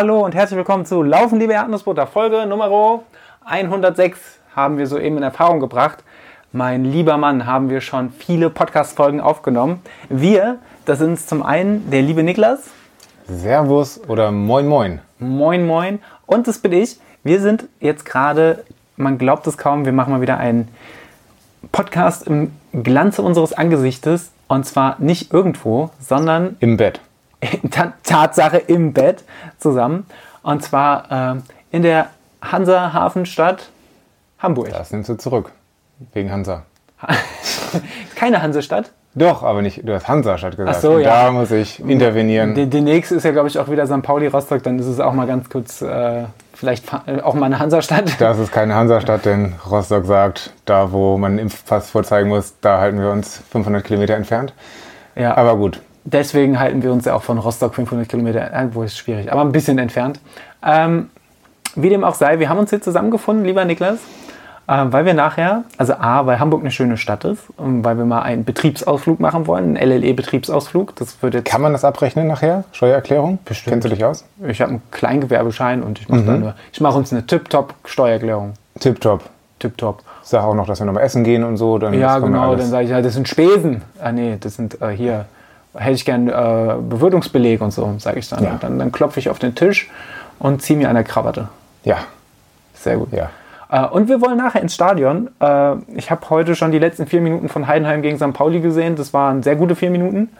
Hallo und herzlich willkommen zu Laufen, liebe Erdnussbutter. Folge Nummer 106 haben wir soeben in Erfahrung gebracht. Mein lieber Mann, haben wir schon viele Podcast-Folgen aufgenommen. Wir, das sind zum einen der liebe Niklas. Servus oder Moin Moin. Moin Moin. Und das bin ich. Wir sind jetzt gerade, man glaubt es kaum, wir machen mal wieder einen Podcast im Glanze unseres Angesichtes. Und zwar nicht irgendwo, sondern Im Bett. Tatsache im Bett zusammen. Und zwar äh, in der Hansa-Hafenstadt Hamburg. Das nimmst du zurück. Wegen Hansa. Keine Hansestadt. Doch, aber nicht, du hast Hansa-Stadt gesagt. Ach so, Und ja. Da muss ich intervenieren. Die, die nächste ist ja, glaube ich, auch wieder St. Pauli Rostock. Dann ist es auch mal ganz kurz, äh, vielleicht äh, auch mal eine Hansa-Stadt. Das ist keine Hansa-Stadt, denn Rostock sagt, da wo man einen Impfpass vorzeigen muss, da halten wir uns 500 Kilometer entfernt. Ja, Aber gut, deswegen halten wir uns ja auch von Rostock 500 Kilometer, wo ist schwierig, aber ein bisschen entfernt. Ähm, wie dem auch sei, wir haben uns hier zusammengefunden, lieber Niklas, äh, weil wir nachher, also A, weil Hamburg eine schöne Stadt ist und weil wir mal einen Betriebsausflug machen wollen, einen LLE-Betriebsausflug. Das wird jetzt, kann man das abrechnen nachher? Steuererklärung? Bestimmt. Kennst du dich aus? ich habe einen Kleingewerbeschein und ich mache Mhm. da nur, ich mache uns eine Tip-Top-Steuererklärung. Tipptopp. Tip-Top. Sag auch noch, dass wir nochmal essen gehen und so. Dann Ja, genau, dann sage ich, ja, das sind Spesen. Ah, nee, das sind äh, hier, hätte ich gern äh, Bewirtungsbeleg und so, sage ich dann. Ja. Dann. Dann klopfe ich auf den Tisch und ziehe mir der Krawatte. Ja, Sehr gut. ja. Äh, und wir wollen nachher ins Stadion. Äh, ich habe heute schon die letzten vier Minuten von Heidenheim gegen St. Pauli gesehen. Das waren sehr gute vier Minuten.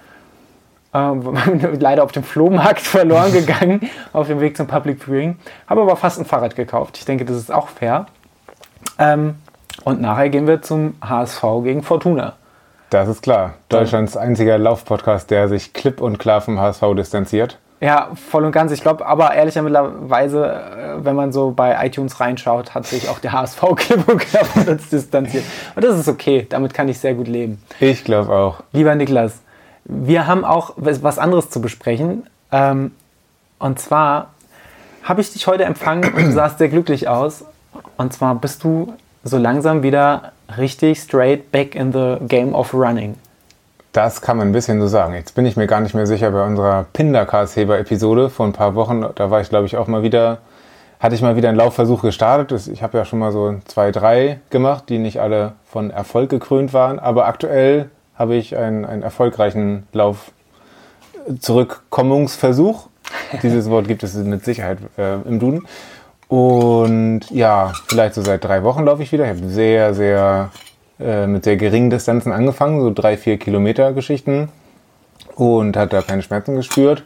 Äh, leider auf dem Flohmarkt verloren gegangen, auf dem Weg zum Public Viewing. Habe aber fast ein Fahrrad gekauft. Ich denke, das ist auch fair. Ähm, und nachher gehen wir zum HSV gegen Fortuna. Das ist klar. Deutschlands einziger Laufpodcast, der sich klipp und klar vom HSV distanziert. Ja, voll und ganz. Ich glaube, aber ehrlicherweise, äh, wenn man so bei iTunes reinschaut, hat sich auch der HSV klipp und klar von uns distanziert. Und das ist okay. Damit kann ich sehr gut leben. Ich glaube auch. Lieber Niklas, wir haben auch was anderes zu besprechen. Ähm, und zwar habe ich dich heute empfangen und du sahst sehr glücklich aus. Und zwar bist du so langsam wieder richtig straight back in the game of running. Das kann man ein bisschen so sagen. Jetzt bin ich mir gar nicht mehr sicher bei unserer Pindercast-Heber-Episode vor ein paar Wochen. Da war ich, glaube ich, auch mal wieder, hatte ich mal wieder einen Laufversuch gestartet. Ich habe ja schon mal so zwei, drei gemacht, die nicht alle von Erfolg gekrönt waren. Aber aktuell habe ich einen, einen erfolgreichen Lauf-Zurückkommungsversuch. Dieses Wort gibt es mit Sicherheit äh, im Duden. Und ja, vielleicht so seit drei Wochen laufe ich wieder. Ich habe sehr, sehr äh, mit sehr geringen Distanzen angefangen, so drei, vier Kilometer Geschichten und hat da keine Schmerzen gespürt.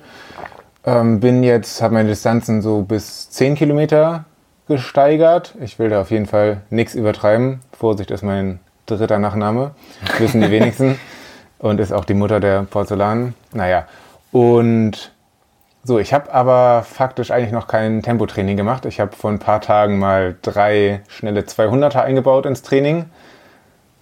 Ähm, bin jetzt, habe meine Distanzen so bis 10 Kilometer gesteigert. Ich will da auf jeden Fall nichts übertreiben. Vorsicht ist mein dritter Nachname, wissen die wenigsten. Und ist auch die Mutter der Porzellan. Naja, und so, ich habe aber faktisch eigentlich noch kein Tempotraining gemacht. Ich habe vor ein paar Tagen mal drei schnelle 200er eingebaut ins Training.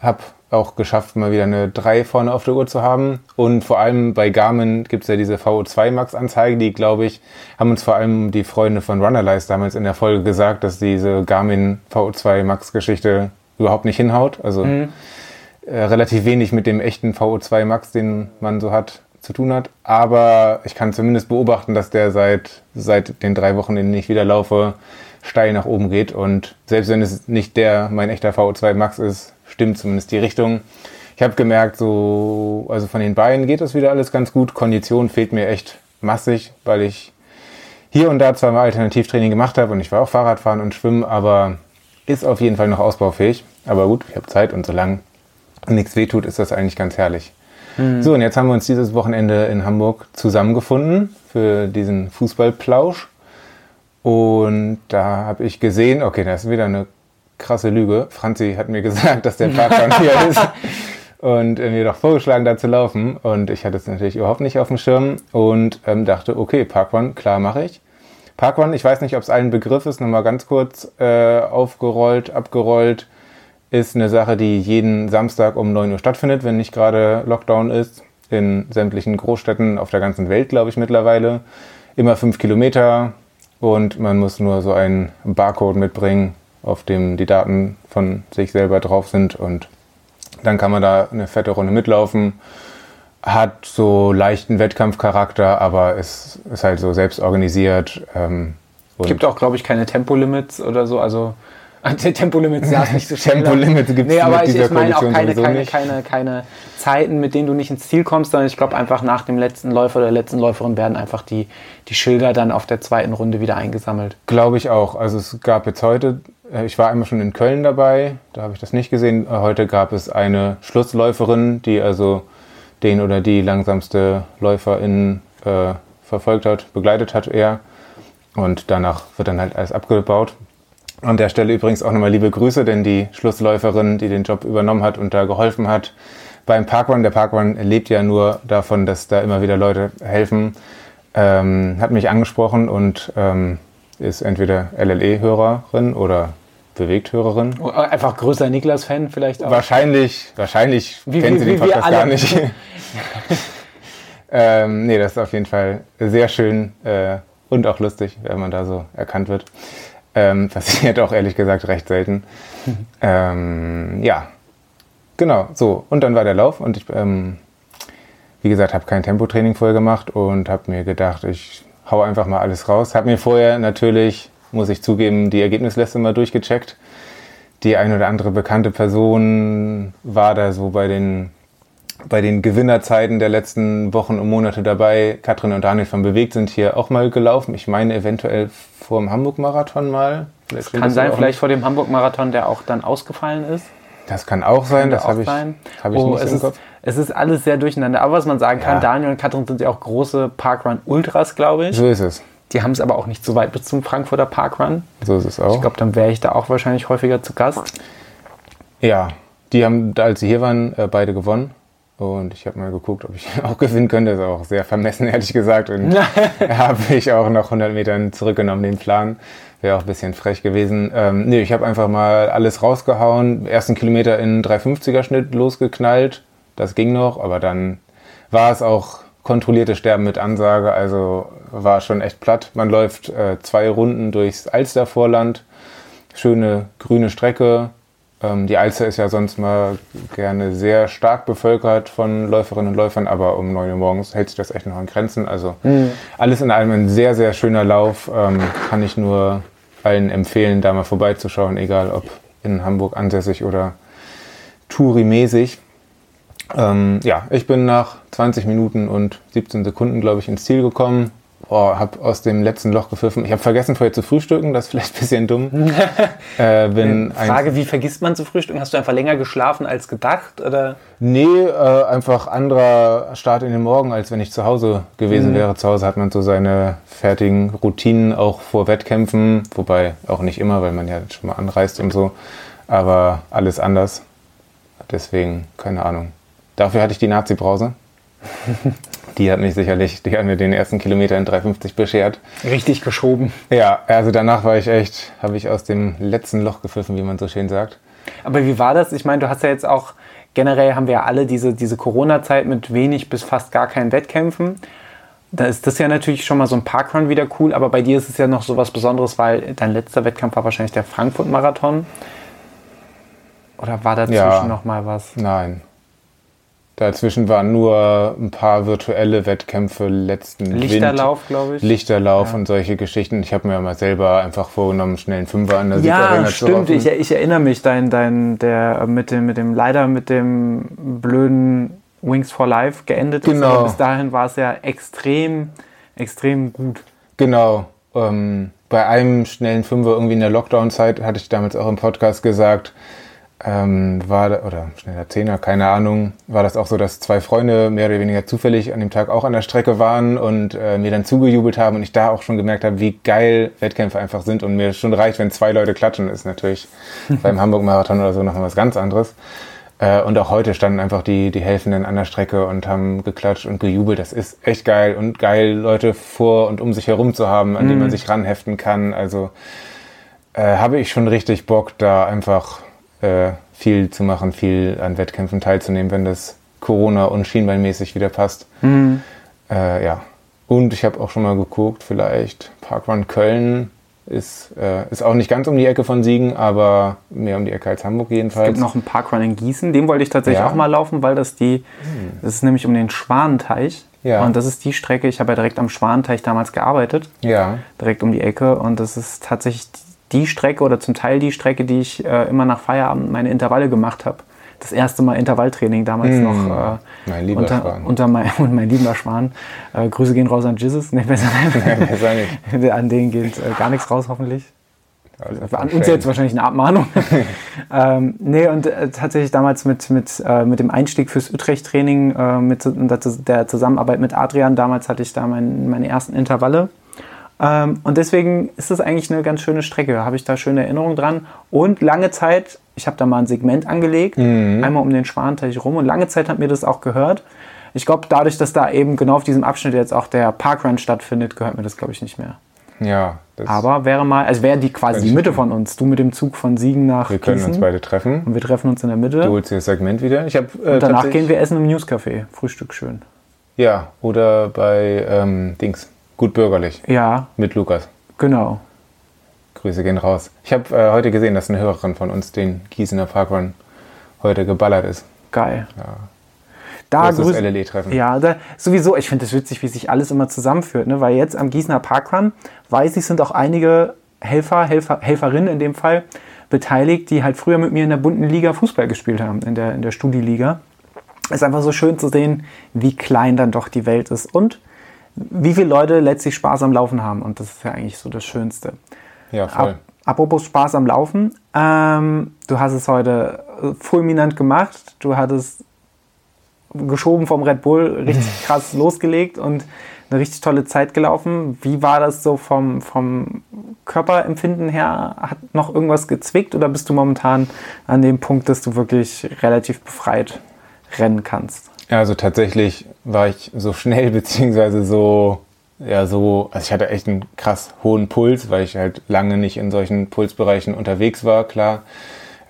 Habe auch geschafft, mal wieder eine 3 vorne auf der Uhr zu haben. Und vor allem bei Garmin gibt es ja diese VO2 Max-Anzeige, die, glaube ich, haben uns vor allem die Freunde von Runnerlize damals in der Folge gesagt, dass diese Garmin VO2 Max-Geschichte überhaupt nicht hinhaut. Also äh, relativ wenig mit dem echten VO2 Max, den man so hat, zu tun hat. Aber ich kann zumindest beobachten, dass der seit, seit den drei Wochen, in denen ich wieder laufe, steil nach oben geht. Und selbst wenn es nicht der mein echter VO2 Max ist, stimmt zumindest die Richtung. Ich habe gemerkt, so, also von den Beinen geht das wieder alles ganz gut. Kondition fehlt mir echt massig, weil ich hier und da zwar mal Alternativtraining gemacht habe und ich war auch Fahrradfahren und Schwimmen, aber ist auf jeden Fall noch ausbaufähig. Aber gut, ich habe Zeit und solange nichts wehtut, ist das eigentlich ganz herrlich. So, und jetzt haben wir uns dieses Wochenende in Hamburg zusammengefunden für diesen Fußballplausch. Und da habe ich gesehen, okay, das ist wieder eine krasse Lüge. Franzi hat mir gesagt, dass der Parkrun hier ist und äh, mir doch vorgeschlagen, da zu laufen. Und ich hatte es natürlich überhaupt nicht auf dem Schirm und ähm, dachte, okay, Parkrun, klar mache ich. Parkrun, ich weiß nicht, ob es allen Begriff ist, nochmal ganz kurz äh, aufgerollt, abgerollt, ist eine Sache, die jeden Samstag um 9 Uhr stattfindet, wenn nicht gerade Lockdown ist. In sämtlichen Großstädten auf der ganzen Welt, glaube ich, mittlerweile. Immer fünf Kilometer und man muss nur so einen Barcode mitbringen, auf dem die Daten von sich selber drauf sind und dann kann man da eine fette Runde mitlaufen. hat so leichten Wettkampfcharakter, aber ist, ist halt so selbst organisiert. Ähm, Gibt auch, glaube ich, keine Tempolimits oder so. Also Tempolimits ja nicht so schnell. Tempolimits gibt es nee, aber ich, ich meine auch keine, keine, keine, keine Zeiten, mit denen du nicht ins Ziel kommst, sondern ich glaube einfach nach dem letzten Läufer oder der letzten Läuferin werden einfach die, die Schilder dann auf der zweiten Runde wieder eingesammelt. Glaube ich auch. Also es gab jetzt heute, äh, ich war einmal schon in Köln dabei, da habe ich das nicht gesehen. Heute gab es eine Schlussläuferin, die also den oder die langsamste Läuferin äh, verfolgt hat, begleitet hat er. Und danach wird dann halt alles abgebaut. An der Stelle übrigens auch nochmal liebe Grüße, denn die Schlussläuferin, die den Job übernommen hat und da geholfen hat beim Parkrun, der Parkrun lebt ja nur davon, dass da immer wieder Leute helfen, ähm, hat mich angesprochen und ähm, ist entweder LLE-Hörerin oder Bewegthörerin. Oh, einfach größer Niklas-Fan vielleicht auch. Wahrscheinlich, wahrscheinlich wie, kennt wie, sie den Podcast gar nicht. ähm, nee, das ist auf jeden Fall sehr schön äh, und auch lustig, wenn man da so erkannt wird. Ähm, passiert auch ehrlich gesagt recht selten. ähm, ja, genau, so. Und dann war der Lauf und ich, ähm, wie gesagt, habe kein Tempotraining vorher gemacht und habe mir gedacht, ich hau einfach mal alles raus. Habe mir vorher natürlich, muss ich zugeben, die Ergebnisliste mal durchgecheckt. Die ein oder andere bekannte Person war da so bei den bei den Gewinnerzeiten der letzten Wochen und Monate dabei. Katrin und Daniel von Bewegt sind hier auch mal gelaufen. Ich meine eventuell vor dem Hamburg-Marathon mal. Vielleicht kann sein, vielleicht vor dem Hamburg-Marathon, der auch dann ausgefallen ist. Das kann auch sein, das habe ich, hab ich oh, nicht es im ist, Kopf. Es ist alles sehr durcheinander. Aber was man sagen kann, ja. Daniel und Katrin sind ja auch große Parkrun-Ultras, glaube ich. So ist es. Die haben es aber auch nicht so weit bis zum Frankfurter Parkrun. So ist es auch. Ich glaube, dann wäre ich da auch wahrscheinlich häufiger zu Gast. Ja, die haben, als sie hier waren, äh, beide gewonnen. Und ich habe mal geguckt, ob ich auch gewinnen könnte. Das ist auch sehr vermessen, ehrlich gesagt. Und habe ich auch noch 100 Metern zurückgenommen, den Plan. Wäre auch ein bisschen frech gewesen. Ähm, nee, ich habe einfach mal alles rausgehauen. Ersten Kilometer in 350er Schnitt losgeknallt. Das ging noch, aber dann war es auch kontrolliertes Sterben mit Ansage. Also war schon echt platt. Man läuft äh, zwei Runden durchs Alstervorland. Schöne grüne Strecke, ähm, die Alster ist ja sonst mal gerne sehr stark bevölkert von Läuferinnen und Läufern, aber um 9 Uhr morgens hält sich das echt noch in Grenzen. Also mhm. alles in allem ein sehr, sehr schöner Lauf. Ähm, kann ich nur allen empfehlen, da mal vorbeizuschauen, egal ob in Hamburg ansässig oder Touri-mäßig. Ähm, ja, ich bin nach 20 Minuten und 17 Sekunden, glaube ich, ins Ziel gekommen oh, habe aus dem letzten Loch gepfiffen. Ich habe vergessen, vorher zu frühstücken, das ist vielleicht ein bisschen dumm. äh, bin Frage, wie vergisst man zu frühstücken? Hast du einfach länger geschlafen als gedacht? Oder? Nee, äh, einfach anderer Start in den Morgen, als wenn ich zu Hause gewesen mhm. wäre. Zu Hause hat man so seine fertigen Routinen, auch vor Wettkämpfen, wobei auch nicht immer, weil man ja schon mal anreist und so. Aber alles anders. Deswegen, keine Ahnung. Dafür hatte ich die Nazi-Brause. Die hat mich sicherlich, die hat mir den ersten Kilometer in 3,50 beschert. Richtig geschoben. Ja, also danach war ich echt, habe ich aus dem letzten Loch gepfiffen, wie man so schön sagt. Aber wie war das? Ich meine, du hast ja jetzt auch, generell haben wir ja alle diese, diese Corona-Zeit mit wenig bis fast gar keinen Wettkämpfen. Da ist das ja natürlich schon mal so ein Parkrun wieder cool, aber bei dir ist es ja noch so was Besonderes, weil dein letzter Wettkampf war wahrscheinlich der Frankfurt-Marathon. Oder war dazwischen ja, noch mal was? Nein. Dazwischen waren nur ein paar virtuelle Wettkämpfe letzten Lichterlauf, glaube ich. Lichterlauf ja. und solche Geschichten. Ich habe mir mal selber einfach vorgenommen, schnell einen Fünfer an der ja, Südarena zu Ja, stimmt. Ich, ich, erinnere mich, dein, dein, der mit dem, mit dem, leider mit dem blöden Wings for Life geendet genau. ist. Aber bis dahin war es ja extrem, extrem gut. Genau. Ähm, bei einem schnellen Fünfer irgendwie in der Lockdown-Zeit hatte ich damals auch im Podcast gesagt, ähm, war, oder schneller Zehner, keine Ahnung, war das auch so, dass zwei Freunde mehr oder weniger zufällig an dem Tag auch an der Strecke waren und äh, mir dann zugejubelt haben und ich da auch schon gemerkt habe, wie geil Wettkämpfe einfach sind und mir schon reicht, wenn zwei Leute klatschen, ist natürlich beim Hamburg-Marathon oder so noch was ganz anderes. Äh, und auch heute standen einfach die, die Helfenden an der Strecke und haben geklatscht und gejubelt. Das ist echt geil und geil, Leute vor und um sich herum zu haben, an mhm. die man sich ranheften kann. Also äh, habe ich schon richtig Bock, da einfach äh, viel zu machen, viel an Wettkämpfen teilzunehmen, wenn das Corona- und Schienbeinmäßig wieder passt. Mhm. Äh, ja. Und ich habe auch schon mal geguckt, vielleicht Parkrun Köln Ist, äh, ist auch nicht ganz um die Ecke von Siegen, aber mehr um die Ecke als Hamburg jedenfalls. Es gibt noch einen Parkrun in Gießen, den wollte ich tatsächlich Ja. auch mal laufen, weil das die, das ist nämlich um den Schwanenteich. Ja. Und das ist die Strecke, ich habe ja direkt am Schwanenteich damals gearbeitet, ja, direkt um die Ecke. Und das ist tatsächlich die Strecke oder zum Teil die Strecke, die ich äh, immer nach Feierabend meine Intervalle gemacht habe. Das erste Mal Intervalltraining damals Mm, noch. Äh, mein lieber unter, Schwan. Unter mein, und mein lieber Schwan. Äh, Grüße gehen raus an Jesus. Nee, besser nicht. besser nicht. An denen geht äh, gar nichts raus, hoffentlich. Also An uns jetzt wahrscheinlich eine Abmahnung. ähm, nee, und äh, tatsächlich damals mit, mit, äh, mit dem Einstieg fürs Utrecht-Training, äh, mit der Zusammenarbeit mit Adrian, damals hatte ich da mein, meine ersten Intervalle. Ähm, und deswegen ist das eigentlich eine ganz schöne Strecke. Da habe ich da schöne Erinnerungen dran. Und lange Zeit, ich habe da mal ein Segment angelegt, einmal um den Schwanenteich rum. Und lange Zeit hat mir das auch gehört. Ich glaube, dadurch, dass da eben genau auf diesem Abschnitt jetzt auch der Parkrun stattfindet, gehört mir das, glaube ich, nicht mehr. Ja, das, Aber wäre mal, also wäre die quasi die Mitte von uns. Du mit dem Zug von Siegen nach wir können uns Gießen beide treffen. und wir treffen uns in der Mitte. Du holst dir das Segment wieder. Ich hab, äh, und danach gehen wir essen im Newscafé. Frühstück schön. Ja, oder bei ähm, Dings. Gut bürgerlich. Ja, Mit Lukas. genau. Grüße gehen raus. Ich habe äh, heute gesehen, dass eine Hörerin von uns den Gießener Parkrun heute geballert ist. Geil. Ja. Da grüß- LLE-Treffen. Ja, da, sowieso. Ich finde es witzig, wie sich alles immer zusammenführt. Ne? Weil jetzt am Gießener Parkrun, weiß ich, sind auch einige Helfer, Helfer, Helferinnen in dem Fall beteiligt, die halt früher mit mir in der bunten Liga Fußball gespielt haben, in der, in der Studi-Liga. ist einfach so schön zu sehen, wie klein dann doch die Welt ist und wie viele Leute letztlich Spaß am Laufen haben. Und das ist ja eigentlich so das Schönste. Ja, voll. Ap apropos Spaß am Laufen, ähm, du hast es heute äh, fulminant gemacht. Du hattest geschoben vom Red Bull, richtig krass losgelegt und eine richtig tolle Zeit gelaufen. Wie war das so vom, vom Körperempfinden her? Hat noch irgendwas gezwickt oder bist du momentan an dem Punkt, dass du wirklich relativ befreit rennen kannst? Ja, also tatsächlich war ich so schnell, beziehungsweise so, ja, so, also ich hatte echt einen krass hohen Puls, weil ich halt lange nicht in solchen Pulsbereichen unterwegs war, klar.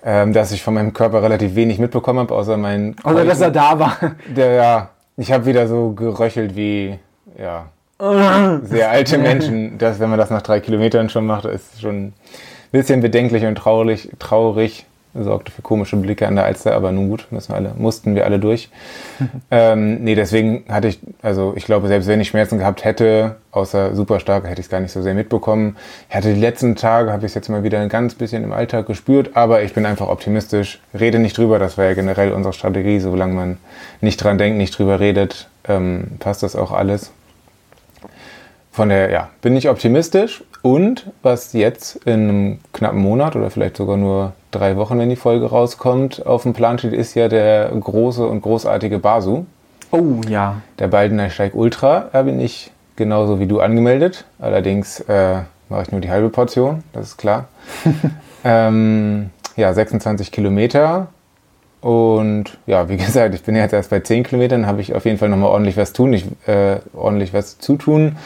Ähm, dass ich von meinem Körper relativ wenig mitbekommen habe, außer mein. Oder dass er da war. Der, ja, ich habe wieder so geröchelt wie, ja, sehr alte Menschen. Das, wenn man das nach drei Kilometern schon macht, ist schon ein bisschen bedenklich und traurig, traurig. Sorgte für komische Blicke an der Alster, aber nun gut, müssen wir alle, mussten wir alle durch. ähm, nee, deswegen hatte ich, also ich glaube, selbst wenn ich Schmerzen gehabt hätte, außer super stark, hätte ich es gar nicht so sehr mitbekommen. Ich hatte die letzten Tage, habe ich es jetzt mal wieder ein ganz bisschen im Alltag gespürt, aber ich bin einfach optimistisch. Rede nicht drüber, das war ja generell unsere Strategie, solange man nicht dran denkt, nicht drüber redet, ähm, passt das auch alles. Von der, ja, bin ich optimistisch. Und was jetzt in einem knappen Monat oder vielleicht sogar nur drei Wochen, wenn die Folge rauskommt, auf dem Plan steht, ist ja der große und großartige Basu. Oh ja. Der Baldener Steig Ultra. Da bin ich genauso wie du angemeldet. Allerdings äh, mache ich nur die halbe Portion, das ist klar. ähm, ja, 26 Kilometer. Und ja, wie gesagt, ich bin jetzt erst bei 10 Kilometern, habe ich auf jeden Fall nochmal ordentlich was tun, ich, äh, ordentlich was zu tun.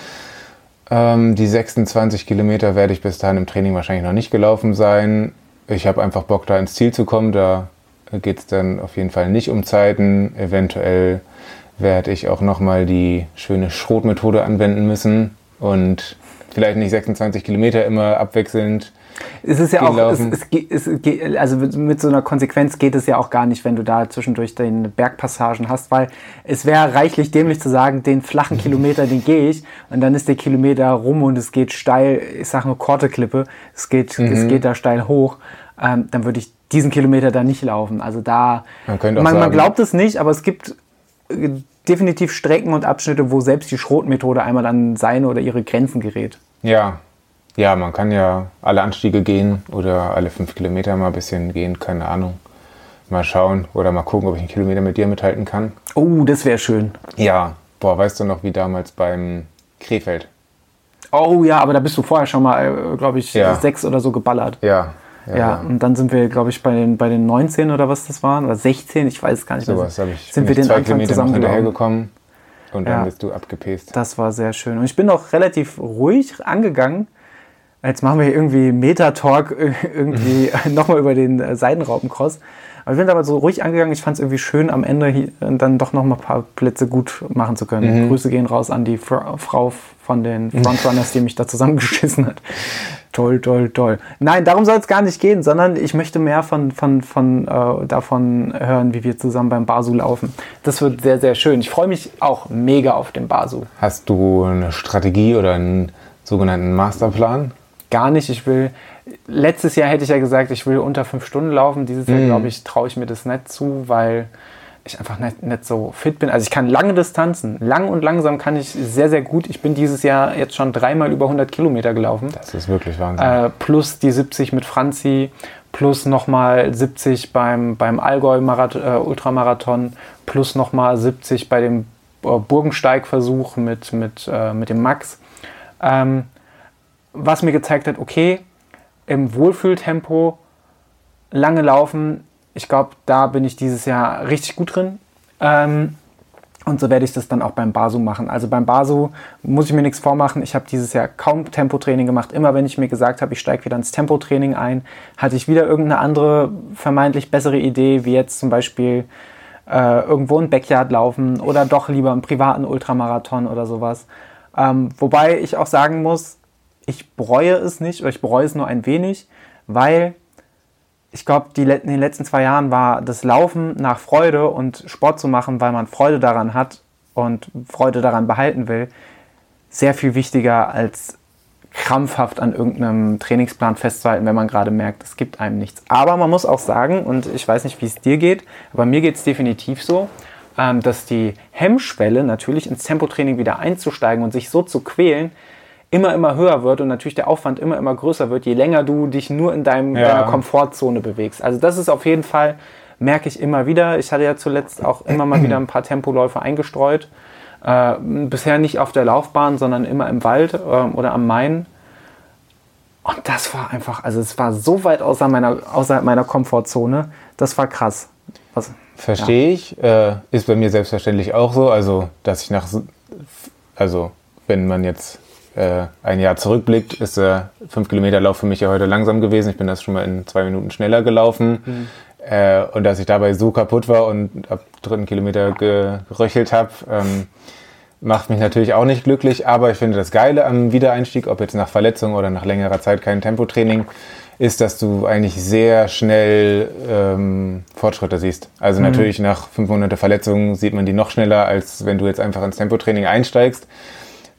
Ähm, die 26 Kilometer werde ich bis dahin im Training wahrscheinlich noch nicht gelaufen sein. Ich habe einfach Bock, da ins Ziel zu kommen. Da geht es dann auf jeden Fall nicht um Zeiten. Eventuell werde ich auch nochmal die schöne Schrotmethode anwenden müssen und vielleicht nicht 26 Kilometer immer abwechselnd. Es ist ja auch, es, gelaufen. es, es, also mit- so einer Konsequenz geht es ja auch gar nicht, wenn du da zwischendurch den Bergpassagen hast, weil es wäre reichlich dämlich zu sagen, den flachen Kilometer, den gehe ich und dann ist der Kilometer rum und es geht steil, ich sage nur Korteklippe, es geht, Mhm. es geht da steil hoch, ähm, dann würde ich diesen Kilometer da nicht laufen. Also da, Man man, man sagen- glaubt es nicht, aber es gibt äh, definitiv Strecken und Abschnitte, wo selbst die Schrotmethode einmal an seine oder ihre Grenzen gerät. Ja, ja, man kann ja alle Anstiege gehen oder alle fünf Kilometer mal ein bisschen gehen, keine Ahnung. Mal schauen oder mal gucken, ob ich einen Kilometer mit dir mithalten kann. Oh, das wäre schön. Ja, boah, weißt du noch, wie damals beim Krefeld? Oh ja, aber da bist du vorher schon mal, glaube ich, Ja. sechs oder so geballert. Ja, Ja, und dann sind wir, glaube ich, bei den, bei den 19 oder was das waren, oder 16, ich weiß es gar nicht. mehr. sowas habe ich. Sind wir den zwei Anfang hinterhergekommen und dann Ja. bist du abgepäst. Das war sehr schön. Und ich bin auch relativ ruhig angegangen. Jetzt machen wir hier irgendwie Meta-Talk äh, irgendwie nochmal über den äh, Seidenraupencross. Aber ich bin aber so ruhig angegangen. Ich fand es irgendwie schön, am Ende hier, äh, dann doch nochmal ein paar Plätze gut machen zu können. Mhm. Grüße gehen raus an die Fra Frau von den Frontrunners, die mich da zusammengeschissen hat. Toll, toll, toll. Nein, darum soll es gar nicht gehen, sondern ich möchte mehr von, von, von, äh, davon hören, wie wir zusammen beim Basu laufen. Das wird sehr, sehr schön. Ich freue mich auch mega auf den Basu. Hast du eine Strategie oder einen sogenannten Masterplan? Gar nicht. Ich will, letztes Jahr hätte ich ja gesagt, ich will unter fünf Stunden laufen. Dieses Jahr, Mhm. glaube ich, traue ich mir das nicht zu, weil ich einfach nicht, nicht so fit bin. Also ich kann lange Distanzen, lang und langsam kann ich sehr, sehr gut. Ich bin dieses Jahr jetzt schon dreimal über 100 Kilometer gelaufen. Das ist wirklich Wahnsinn. Äh, plus die 70 mit Franzi, plus nochmal 70 beim, beim Allgäu -Marath äh, plus nochmal 70 bei dem äh, Burgensteig-Versuch mit, mit, äh, mit dem Max. Ähm, was mir gezeigt hat, okay, im Wohlfühltempo lange laufen, ich glaube, da bin ich dieses Jahr richtig gut drin. Ähm, und so werde ich das dann auch beim Basu machen. Also beim Basu muss ich mir nichts vormachen. Ich habe dieses Jahr kaum Tempotraining gemacht. Immer wenn ich mir gesagt habe, ich steige wieder ins Tempotraining ein, hatte ich wieder irgendeine andere vermeintlich bessere Idee, wie jetzt zum Beispiel äh, irgendwo ein Backyard laufen oder doch lieber einen privaten Ultramarathon oder sowas. Ähm, wobei ich auch sagen muss, ich bereue es nicht oder ich bereue es nur ein wenig, weil ich glaube, in den letzten zwei Jahren war das Laufen nach Freude und Sport zu machen, weil man Freude daran hat und Freude daran behalten will, sehr viel wichtiger als krampfhaft an irgendeinem Trainingsplan festzuhalten, wenn man gerade merkt, es gibt einem nichts. Aber man muss auch sagen, und ich weiß nicht, wie es dir geht, aber mir geht es definitiv so, ähm, dass die Hemmschwelle natürlich ins Tempotraining wieder einzusteigen und sich so zu quälen, immer, immer höher wird und natürlich der Aufwand immer, immer größer wird, je länger du dich nur in deinem, Ja. deiner Komfortzone bewegst. Also das ist auf jeden Fall, merke ich immer wieder. Ich hatte ja zuletzt auch immer mal wieder ein paar Tempoläufe eingestreut. Äh, bisher nicht auf der Laufbahn, sondern immer im Wald äh, oder am Main. Und das war einfach, also es war so weit außer meiner, außerhalb meiner Komfortzone. Das war krass. Was, Verstehe ich. Äh, ist bei mir selbstverständlich auch so. Also, dass ich nach, also, wenn man jetzt äh, ein Jahr zurückblickt, ist der 5 Kilometer Lauf für mich ja heute langsam gewesen. Ich bin das schon mal in zwei Minuten schneller gelaufen. Äh, und dass ich dabei so kaputt war und ab dritten Kilometer ge- geröchelt habe, ähm, macht mich natürlich auch nicht glücklich. Aber ich finde das Geile am Wiedereinstieg, ob jetzt nach Verletzung oder nach längerer Zeit kein Tempotraining, ist, dass du eigentlich sehr schnell ähm, Fortschritte siehst. Also natürlich nach fünf Monate Verletzung sieht man die noch schneller, als wenn du jetzt einfach ins Tempotraining einsteigst.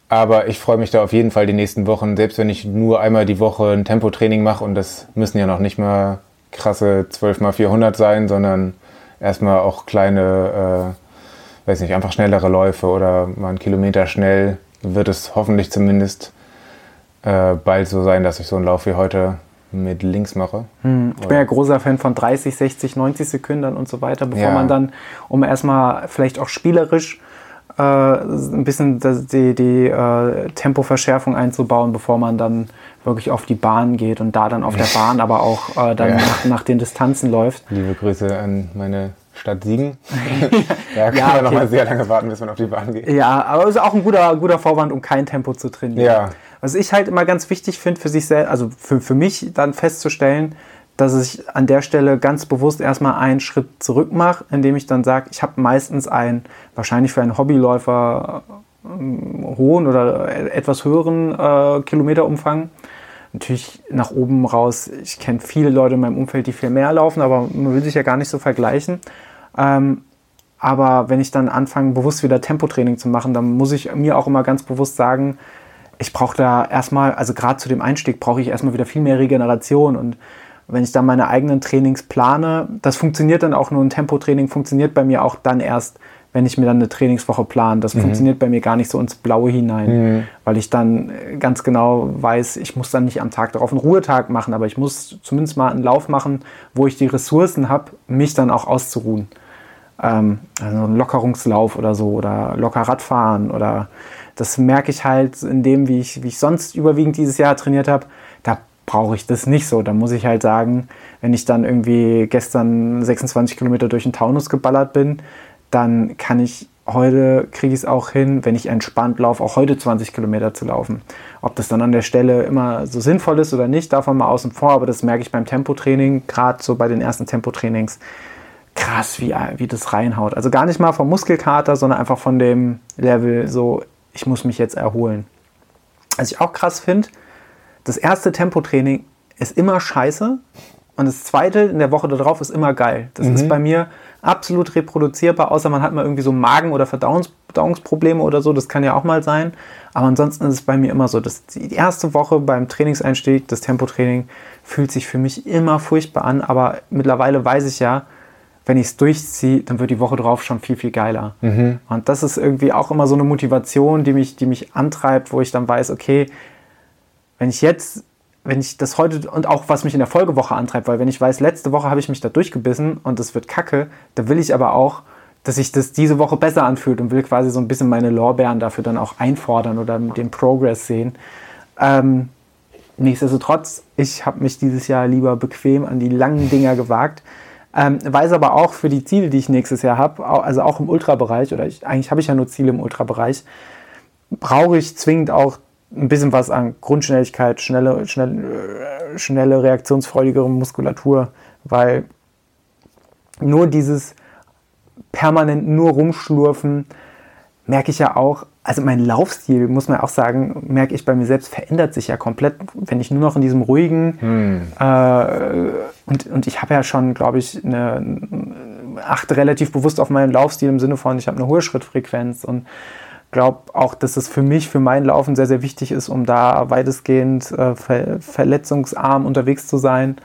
Aber ich freue mich da auf jeden Fall die nächsten Wochen, selbst wenn ich nur einmal die Woche ein Tempotraining mache und das müssen ja noch nicht mal krasse 12 mal 400 sein, sondern erstmal auch kleine, äh, weiß nicht, einfach schnellere Läufe oder mal einen Kilometer schnell, wird es hoffentlich zumindest äh, bald so sein, dass ich so einen Lauf wie heute mit links mache. Ich bin ja großer Fan von 30, 60, 90 Sekunden und so weiter, bevor Ja. man dann, um erstmal vielleicht auch spielerisch äh, ein bisschen das, die, die äh, Tempoverschärfung einzubauen, bevor man dann wirklich auf die Bahn geht und da dann auf der Bahn aber auch äh, dann Ja. nach, nach den Distanzen läuft. Liebe Grüße an meine Stadt Siegen. da kann Ja, man okay. mal sehr lange warten, bis man auf die Bahn geht. Ja, aber es ist auch ein guter, guter Vorwand, um kein Tempo zu trainieren. Ja. Was ich halt immer ganz wichtig finde für sich selbst, also für, für mich dann festzustellen, dass ich an der Stelle ganz bewusst erstmal einen Schritt zurück mache, indem ich dann sage, ich habe meistens einen, wahrscheinlich für einen Hobbyläufer, ähm, hohen oder etwas höheren äh, Kilometerumfang. Natürlich nach oben raus, ich kenne viele Leute in meinem Umfeld, die viel mehr laufen, aber man will sich ja gar nicht so vergleichen. Ähm, aber wenn ich dann anfange, bewusst wieder Tempotraining zu machen, dann muss ich mir auch immer ganz bewusst sagen, ich brauche da erstmal, also gerade zu dem Einstieg brauche ich erstmal wieder viel mehr Regeneration. Und wenn ich dann meine eigenen Trainings plane, das funktioniert dann auch nur ein Tempotraining, funktioniert bei mir auch dann erst, wenn ich mir dann eine Trainingswoche plane. Das funktioniert bei mir gar nicht so ins Blaue hinein, weil ich dann äh, ganz genau weiß, ich muss dann nicht am Tag darauf einen Ruhetag machen, aber ich muss zumindest mal einen Lauf machen, wo ich die Ressourcen habe, mich dann auch auszuruhen. Ähm, also ein Lockerungslauf oder so oder locker Radfahren oder das merke ich halt in dem, wie ich, wie ich sonst überwiegend dieses Jahr trainiert habe, brauche ich das nicht so. Da muss ich halt sagen, wenn ich dann irgendwie gestern 26 Kilometer durch den Taunus geballert bin, dann kann ich heute, kriege ich es auch hin, wenn ich entspannt laufe, auch heute 20 Kilometer zu laufen. Ob das dann an der Stelle immer so sinnvoll ist oder nicht, davon mal außen vor, aber das merke ich beim Tempotraining, gerade so bei den ersten Tempotrainings, krass, wie, wie das reinhaut. Also gar nicht mal vom Muskelkater, sondern einfach von dem Level, so, ich muss mich jetzt erholen. Was ich auch krass finde, das erste Tempotraining ist immer scheiße und das zweite in der Woche darauf ist immer geil. Das mhm. ist bei mir absolut reproduzierbar, außer man hat mal irgendwie so Magen- oder Verdauungs Verdauungsprobleme oder so. Das kann ja auch mal sein. Aber ansonsten ist es bei mir immer so, dass die erste Woche beim Trainingseinstieg, das Tempotraining, fühlt sich für mich immer furchtbar an. Aber mittlerweile weiß ich ja, wenn ich es durchziehe, dann wird die Woche drauf schon viel, viel geiler. Mhm. Und das ist irgendwie auch immer so eine Motivation, die mich, die mich antreibt, wo ich dann weiß, okay, wenn ich jetzt wenn ich das heute und auch was mich in der Folgewoche antreibt, weil wenn ich weiß, letzte Woche habe ich mich da durchgebissen und es wird kacke, dann will ich aber auch, dass sich das diese Woche besser anfühlt und will quasi so ein bisschen meine Lorbeeren dafür dann auch einfordern oder den Progress sehen. Ähm, nichtsdestotrotz, ich habe mich dieses Jahr lieber bequem an die langen Dinger gewagt. Ähm, weiß aber auch für die Ziele, die ich nächstes Jahr habe, also auch im Ultrabereich, oder ich, eigentlich habe ich ja nur Ziele im Ultrabereich, brauche ich zwingend auch ein bisschen was an Grundschnelligkeit, schnelle, schnell, äh, schnelle reaktionsfreudigere Muskulatur, weil nur dieses permanent nur rumschlurfen, merke ich ja auch, also mein Laufstil, muss man auch sagen, merke ich bei mir selbst, verändert sich ja komplett, wenn ich nur noch in diesem ruhigen hm. äh, und, und ich habe ja schon, glaube ich, eine, achte relativ bewusst auf meinen Laufstil im Sinne von, ich habe eine hohe Schrittfrequenz und glaube auch, dass es für mich, für mein Laufen sehr, sehr wichtig ist, um da weitestgehend äh, ver verletzungsarm unterwegs zu sein.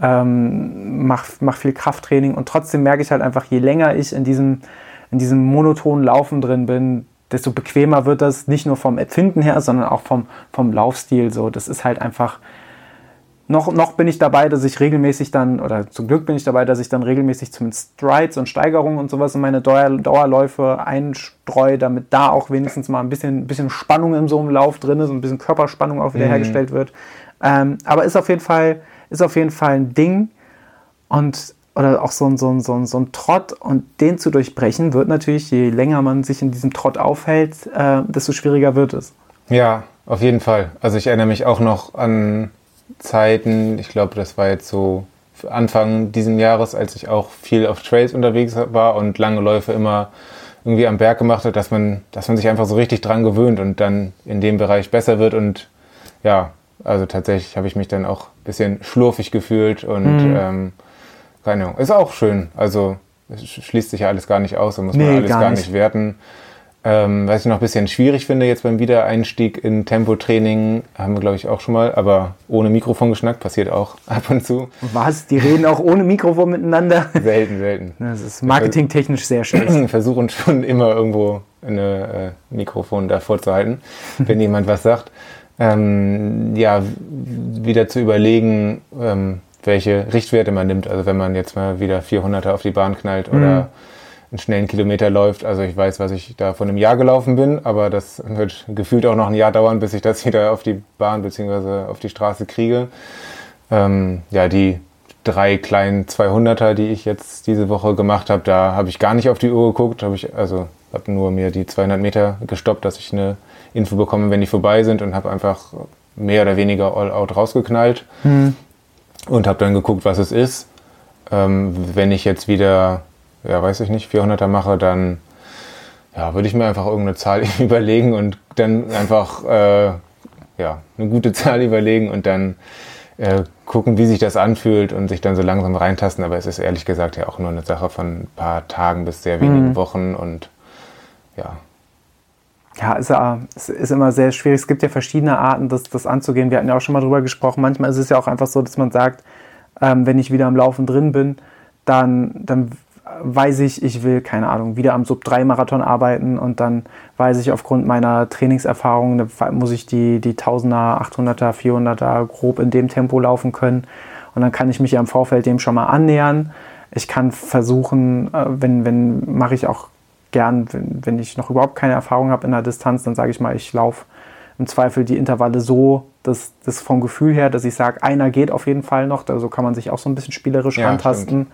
Ähm, mach, mach viel Krafttraining und trotzdem merke ich halt einfach, je länger ich in diesem, in diesem monotonen Laufen drin bin, desto bequemer wird das, nicht nur vom Empfinden her, sondern auch vom, vom Laufstil. So, das ist halt einfach, noch, noch bin ich dabei, dass ich regelmäßig dann, oder zum Glück bin ich dabei, dass ich dann regelmäßig zum Strides und Steigerungen und sowas in meine Dauer, Dauerläufe einstreue, damit da auch wenigstens mal ein bisschen, bisschen Spannung in so einem Lauf drin ist und ein bisschen Körperspannung auch wieder mhm. hergestellt wird. Ähm, aber ist auf jeden Fall, ist auf jeden Fall ein Ding und oder auch so ein, so, ein, so, ein, so ein Trott und den zu durchbrechen wird natürlich, je länger man sich in diesem Trott aufhält, äh, desto schwieriger wird es. Ja, auf jeden Fall. Also ich erinnere mich auch noch an Zeiten, ich glaube, das war jetzt so Anfang diesen Jahres, als ich auch viel auf Trails unterwegs war und lange Läufe immer irgendwie am Berg gemacht hat, dass man, dass man sich einfach so richtig dran gewöhnt und dann in dem Bereich besser wird und ja, also tatsächlich habe ich mich dann auch ein bisschen schlurfig gefühlt und mhm. ähm, keine Ahnung, ist auch schön. Also es schließt sich ja alles gar nicht aus, da muss nee, man alles gar, gar nicht. nicht werten. Ähm, was ich noch ein bisschen schwierig finde jetzt beim Wiedereinstieg in Tempotraining, haben wir glaube ich auch schon mal, aber ohne Mikrofon geschnackt, passiert auch ab und zu. Was? Die reden auch ohne Mikrofon miteinander? Selten, selten. Das ist marketingtechnisch sehr schlecht. Versuchen schon immer irgendwo ein äh, Mikrofon davor zu halten, wenn jemand was sagt. Ähm, ja, wieder zu überlegen, ähm, welche Richtwerte man nimmt. Also wenn man jetzt mal wieder 400er auf die Bahn knallt oder mhm einen schnellen Kilometer läuft. Also ich weiß, was ich da vor einem Jahr gelaufen bin, aber das wird gefühlt auch noch ein Jahr dauern, bis ich das wieder auf die Bahn bzw. auf die Straße kriege. Ähm, ja, die drei kleinen 200er, die ich jetzt diese Woche gemacht habe, da habe ich gar nicht auf die Uhr geguckt, habe ich also habe nur mir die 200 Meter gestoppt, dass ich eine Info bekomme, wenn die vorbei sind und habe einfach mehr oder weniger all out rausgeknallt hm. und habe dann geguckt, was es ist. Ähm, wenn ich jetzt wieder ja, weiß ich nicht, 400er mache, dann ja, würde ich mir einfach irgendeine Zahl überlegen und dann einfach äh, ja, eine gute Zahl überlegen und dann äh, gucken, wie sich das anfühlt und sich dann so langsam reintasten. Aber es ist ehrlich gesagt ja auch nur eine Sache von ein paar Tagen bis sehr wenigen mhm. Wochen und ja. Ja, ist, ja, es ist immer sehr schwierig. Es gibt ja verschiedene Arten, das, das anzugehen. Wir hatten ja auch schon mal drüber gesprochen. Manchmal ist es ja auch einfach so, dass man sagt, ähm, wenn ich wieder am Laufen drin bin, dann, dann weiß ich, ich will, keine Ahnung, wieder am Sub-3-Marathon arbeiten und dann weiß ich aufgrund meiner Trainingserfahrung, muss ich die, die 1000er, 800er, 400er grob in dem Tempo laufen können. Und dann kann ich mich ja im Vorfeld dem schon mal annähern. Ich kann versuchen, äh, wenn, wenn mache ich auch gern, wenn, wenn ich noch überhaupt keine Erfahrung habe in der Distanz, dann sage ich mal, ich laufe im Zweifel die Intervalle so, dass das vom Gefühl her, dass ich sage, einer geht auf jeden Fall noch. So also kann man sich auch so ein bisschen spielerisch ja, rantasten.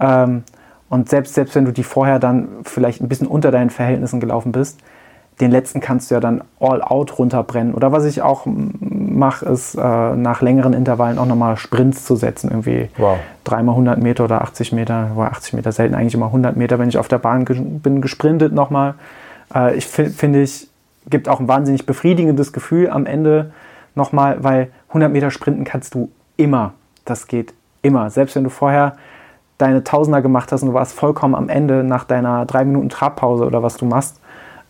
Ähm, und selbst, selbst wenn du die vorher dann vielleicht ein bisschen unter deinen Verhältnissen gelaufen bist, den letzten kannst du ja dann all out runterbrennen. Oder was ich auch mache, ist äh, nach längeren Intervallen auch nochmal Sprints zu setzen. Irgendwie wow. dreimal 100 Meter oder 80 Meter, oder 80 Meter selten, eigentlich immer 100 Meter, wenn ich auf der Bahn ge bin, gesprintet nochmal. Äh, ich finde, ich, gibt auch ein wahnsinnig befriedigendes Gefühl am Ende nochmal, weil 100 Meter Sprinten kannst du immer. Das geht immer. Selbst wenn du vorher deine Tausender gemacht hast und du warst vollkommen am Ende nach deiner 3 Minuten Trabpause oder was du machst,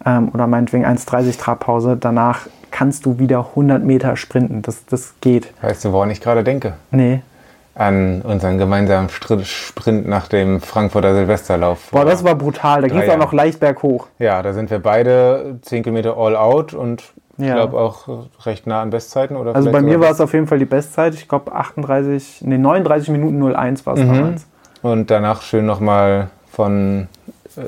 ähm, oder meinetwegen 1,30 Trabpause, danach kannst du wieder 100 Meter sprinten. Das, das geht. Weißt du, woran ich gerade denke? Nee. An unseren gemeinsamen Sprint nach dem Frankfurter Silvesterlauf. Boah, das war brutal. Da ging es auch noch leicht berghoch. Ja, da sind wir beide 10 Kilometer all out und ich ja. glaube auch recht nah an Bestzeiten. Oder also bei mir war es auf jeden Fall die Bestzeit. Ich glaube 38, nee, 39 Minuten 01 war es mhm. damals. Und danach schön nochmal von äh,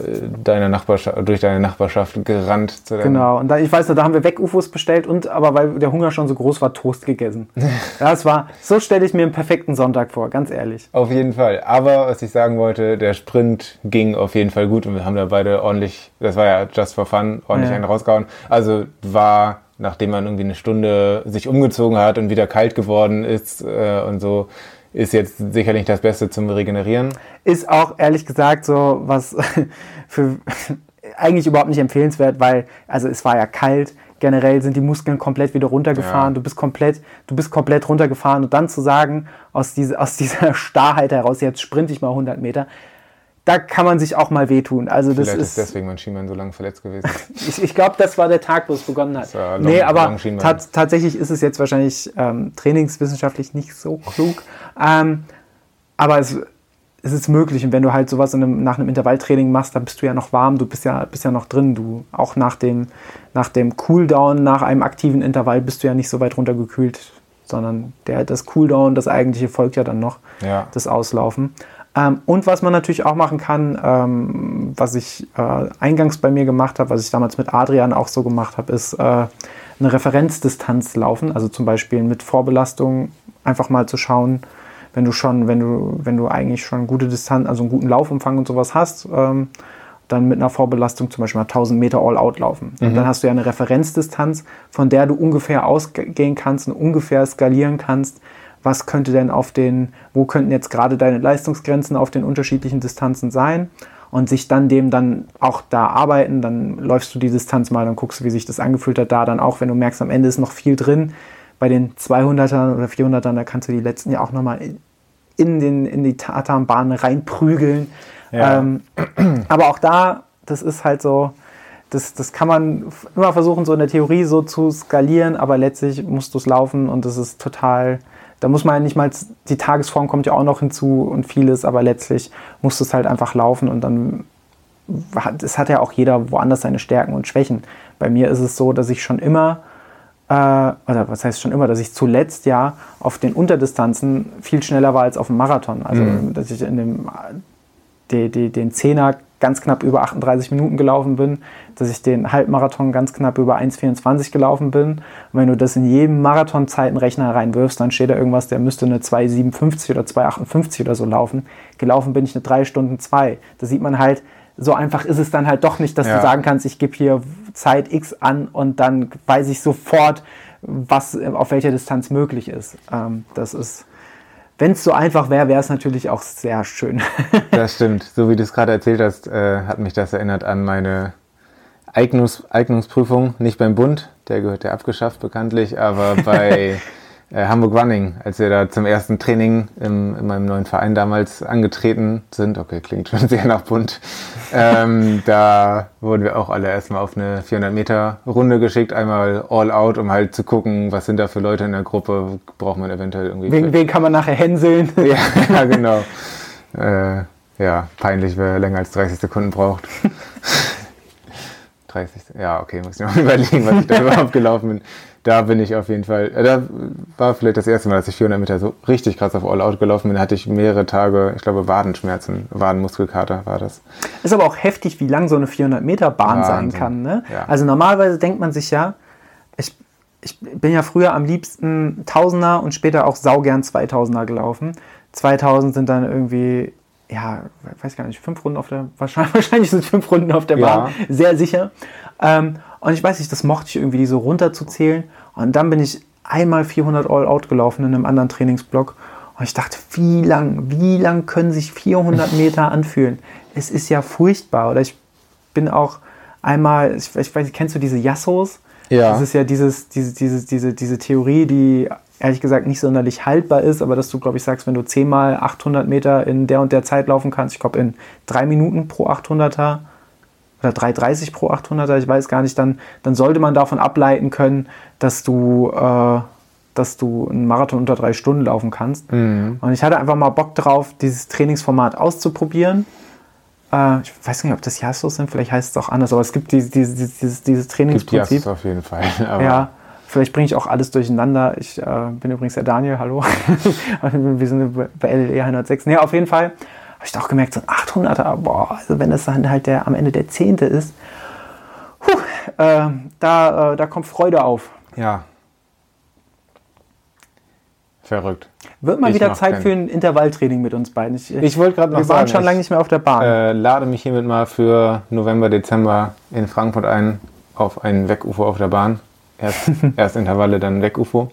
deine Nachbarschaft, durch deine Nachbarschaft gerannt. genau, und da, ich weiß, da haben wir Weg-UFOs bestellt und aber weil der Hunger schon so groß war, Toast gegessen. das war, so stelle ich mir einen perfekten Sonntag vor, ganz ehrlich. Auf jeden Fall. Aber was ich sagen wollte, der Sprint ging auf jeden Fall gut und wir haben da beide ordentlich, das war ja just for fun, ordentlich ja. einen rausgehauen. Also war nachdem man irgendwie eine Stunde sich umgezogen hat und wieder kalt geworden ist äh, und so, ist jetzt sicherlich das Beste zum Regenerieren. Ist auch ehrlich gesagt so was für eigentlich überhaupt nicht empfehlenswert, weil also es war ja kalt. Generell sind die Muskeln komplett wieder runtergefahren. Ja. Du bist komplett, du bist komplett runtergefahren und dann zu sagen aus, diese, aus dieser Starrheit heraus jetzt sprinte ich mal 100 Meter, da kann man sich auch mal wehtun. Also das Vielleicht ist, ist deswegen mein Schienbein so lange verletzt gewesen. ich ich glaube, das war der Tag, wo es begonnen hat. Long, nee, aber tat, tatsächlich ist es jetzt wahrscheinlich ähm, trainingswissenschaftlich nicht so klug. Ähm, aber es, es, ist möglich. Und wenn du halt sowas einem, nach einem Intervalltraining machst, dann bist du ja noch warm, du bist ja, bist ja noch drin. Du auch nach dem, nach dem Cooldown, nach einem aktiven Intervall bist du ja nicht so weit runtergekühlt, sondern der, das Cooldown, das eigentliche folgt ja dann noch, ja. das Auslaufen. Ähm, und was man natürlich auch machen kann, ähm, was ich äh, eingangs bei mir gemacht habe, was ich damals mit Adrian auch so gemacht habe, ist äh, eine Referenzdistanz laufen. Also zum Beispiel mit Vorbelastung einfach mal zu schauen, wenn du schon, wenn du, wenn du eigentlich schon gute Distanz, also einen guten Laufumfang und sowas hast, ähm, dann mit einer Vorbelastung zum Beispiel mal 1000 Meter All-Out laufen. Mhm. Und dann hast du ja eine Referenzdistanz, von der du ungefähr ausgehen kannst und ungefähr skalieren kannst, was könnte denn auf den, wo könnten jetzt gerade deine Leistungsgrenzen auf den unterschiedlichen Distanzen sein und sich dann dem dann auch da arbeiten, dann läufst du die Distanz mal und guckst, wie sich das angefühlt hat, da dann auch, wenn du merkst, am Ende ist noch viel drin, bei den 200ern oder 400ern, da kannst du die letzten ja auch nochmal in, den, in die Tatanbahn reinprügeln. Ja. Ähm, aber auch da, das ist halt so, das, das kann man immer versuchen, so in der Theorie so zu skalieren, aber letztlich musst du es laufen und das ist total, da muss man ja nicht mal, die Tagesform kommt ja auch noch hinzu und vieles, aber letztlich muss es halt einfach laufen und dann, es hat ja auch jeder woanders seine Stärken und Schwächen. Bei mir ist es so, dass ich schon immer, äh, oder was heißt schon immer, dass ich zuletzt ja auf den Unterdistanzen viel schneller war als auf dem Marathon. Also, mhm. dass ich in dem, die, die, den Zehner ganz knapp über 38 Minuten gelaufen bin, dass ich den Halbmarathon ganz knapp über 1,24 gelaufen bin. Und wenn du das in jedem Marathon-Zeitenrechner reinwirfst, dann steht da irgendwas, der müsste eine 2,57 oder 2,58 oder so laufen. Gelaufen bin ich eine 3 Stunden 2. Da sieht man halt, so einfach ist es dann halt doch nicht, dass ja. du sagen kannst, ich gebe hier Zeit X an und dann weiß ich sofort, was auf welcher Distanz möglich ist. Ähm, das ist wenn es so einfach wäre, wäre es natürlich auch sehr schön. das stimmt. So wie du es gerade erzählt hast, äh, hat mich das erinnert an meine Eignungs Eignungsprüfung. Nicht beim Bund, der gehört ja abgeschafft bekanntlich, aber bei äh, Hamburg Running, als wir da zum ersten Training im, in meinem neuen Verein damals angetreten sind. Okay, klingt schon sehr nach Bund. ähm, da wurden wir auch alle erstmal auf eine 400 Meter Runde geschickt, einmal all out, um halt zu gucken, was sind da für Leute in der Gruppe, braucht man eventuell irgendwie. Wen, wen kann man nachher hänseln? ja, ja, genau. Äh, ja, peinlich, wer länger als 30 Sekunden braucht. 30, ja, okay, muss ich noch überlegen, was ich da überhaupt gelaufen bin da bin ich auf jeden Fall, da war vielleicht das erste Mal, dass ich 400 Meter so richtig krass auf All-Out gelaufen bin. Da hatte ich mehrere Tage, ich glaube, Wadenschmerzen, Wadenmuskelkater war das. Ist aber auch heftig, wie lang so eine 400 Meter Bahn Wahnsinn. sein kann. Ne? Ja. Also normalerweise denkt man sich ja, ich, ich bin ja früher am liebsten Tausender und später auch saugern 2000er gelaufen. 2000 sind dann irgendwie ja, weiß gar nicht, fünf Runden auf der, wahrscheinlich, wahrscheinlich sind fünf Runden auf der Bahn, ja. sehr sicher. Ähm, und ich weiß nicht, das mochte ich irgendwie, die so runterzuzählen. Und dann bin ich einmal 400 All-Out gelaufen in einem anderen Trainingsblock. Und ich dachte, wie lang, wie lang können sich 400 Meter anfühlen? Es ist ja furchtbar. Oder ich bin auch einmal, ich, ich weiß, kennst du diese Yassos? Ja. Das ist ja dieses, diese, diese, diese, diese Theorie, die ehrlich gesagt nicht sonderlich haltbar ist, aber dass du, glaube ich, sagst, wenn du 10 mal 800 Meter in der und der Zeit laufen kannst, ich glaube in drei Minuten pro 800er oder 3,30 pro 800er, ich weiß gar nicht, dann, dann sollte man davon ableiten können, dass du, äh, dass du einen Marathon unter drei Stunden laufen kannst. Und ich hatte einfach mal Bock drauf, dieses Trainingsformat auszuprobieren. Äh, ich weiß nicht, ob das Jastos sind, vielleicht heißt es auch anders, aber es gibt dieses, dieses, dieses, dieses Gibt Trainingsprinzip. Jastos auf jeden Fall. Ja, vielleicht bringe ich auch alles durcheinander. Ich äh, bin übrigens der Daniel, hallo. Wir sind bei LLE 106. Nee, auf jeden Fall habe ich da auch gemerkt, so ein 800er, boah, also wenn das dann halt der, am Ende der Zehnte ist, puh, äh, da, äh, da kommt Freude auf. ja. Verrückt. Wird mal Ich wieder Zeit für ein Intervalltraining mit uns beiden. Ich, Ich wollte gerade noch wir waren sagen, schon ich- lange nicht mehr auf der Bahn. Äh, lade mich hiermit mal für November, Dezember in Frankfurt ein auf ein Weg-UFO auf der Bahn. Erst, erst Intervalle, dann Weg-UFO.